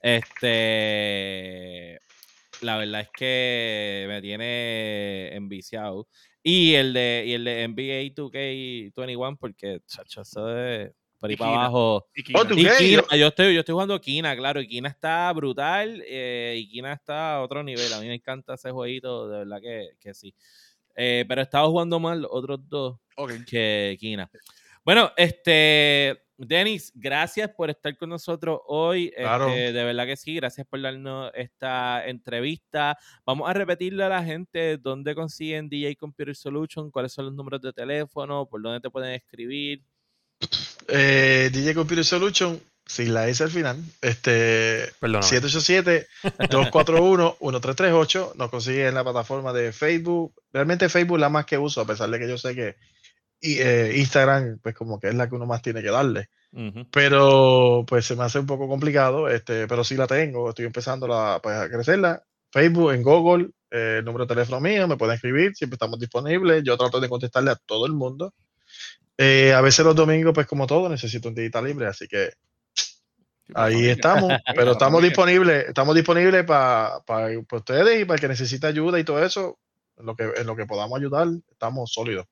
Este, la verdad es que me tiene enviciado. Y el de, y el de NBA 2K21, porque, chacho, eso de por ahí Y para Kina. abajo. Y Kina. Oh, tú- Y 2K, Kina, yo- estoy, yo estoy jugando Kina, claro, y Kina está brutal, eh, y Kina está a otro nivel. A mí me encanta ese jueguito, de verdad que, que sí. Eh, pero estaba jugando más los otros dos Ok. que Kina. Bueno, este, Denis, gracias por estar con nosotros hoy. Claro. Este, de verdad que sí, gracias por darnos esta entrevista. Vamos a repetirle a la gente dónde consiguen DJ Computer Solution, cuáles son los números de teléfono, por dónde te pueden escribir. Eh, DJ Computer Solution, sin la S al final, este, Perdóname. 787-241-1338. Nos consigue en la plataforma de Facebook. Realmente Facebook es la más que uso, a pesar de que yo sé que y, eh, Instagram, pues como que es la que uno más tiene que darle. Pero pues se me hace un poco complicado, este, pero sí la tengo, estoy empezando la, pues, a crecerla. Facebook, en Google, eh, el número de teléfono mío, me pueden escribir, siempre estamos disponibles. Yo trato de contestarle a todo el mundo. Eh, a veces los domingos, pues como todo, necesito un digital libre, así que ahí estamos, pero estamos disponibles, estamos disponibles para ustedes y para el que necesite ayuda y todo eso, en lo que, en lo que podamos ayudar, estamos sólidos.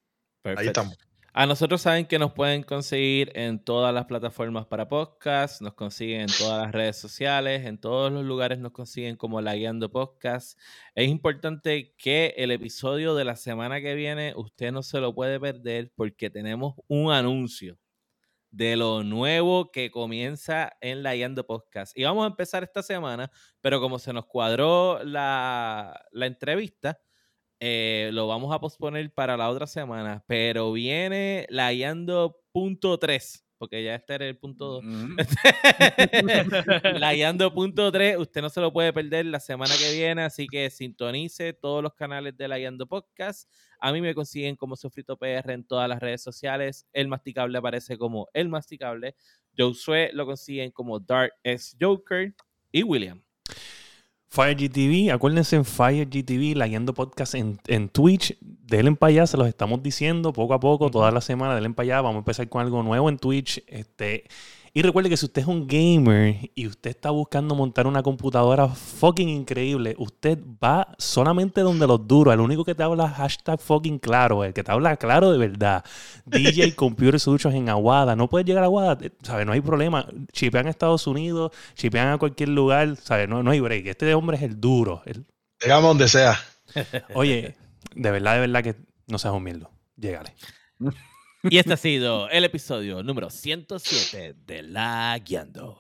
Ahí estamos. A nosotros saben que nos pueden conseguir en todas las plataformas para podcast, nos consiguen en todas las redes sociales, en todos los lugares nos consiguen como La Guiando Podcast. Es importante que el episodio de la semana que viene usted no se lo puede perder porque tenemos un anuncio de lo nuevo que comienza en La Guiando Podcast. Y vamos a empezar esta semana, pero como se nos cuadró la, la entrevista, eh, lo vamos a posponer para la otra semana, pero viene la guiando punto 3, porque ya este era el punto 2. Ujú. la guiando punto 3, usted no se lo puede perder la semana que viene, así que sintonice todos los canales de la guiando podcast. A mí me consiguen como Sofrito PR en todas las redes sociales. El masticable aparece como El Masticable. Josué lo consiguen como Dark S Joker. Y William. Fire GTV, acuérdense en Fire GTV, la guiando podcast en, en Twitch. Denle para allá, se los estamos diciendo poco a poco, toda la semana, denle para allá. Vamos a empezar con algo nuevo en Twitch. Este, y recuerde que si usted es un gamer y usted está buscando montar una computadora fucking increíble, usted va solamente donde los duros. El único que te habla hashtag fucking claro, el que te habla claro de verdad. DJ Computer Solutions en Aguada. No puedes llegar a Aguada, eh, ¿sabes? No hay problema. Chipean a Estados Unidos, chipean a cualquier lugar, ¿sabes? No, no hay break. Este hombre es el duro. el- Llegamos donde sea. Oye, de verdad, de verdad que no seas humilde. Llégale. Y este ha sido el episodio número 107 de La Guiando.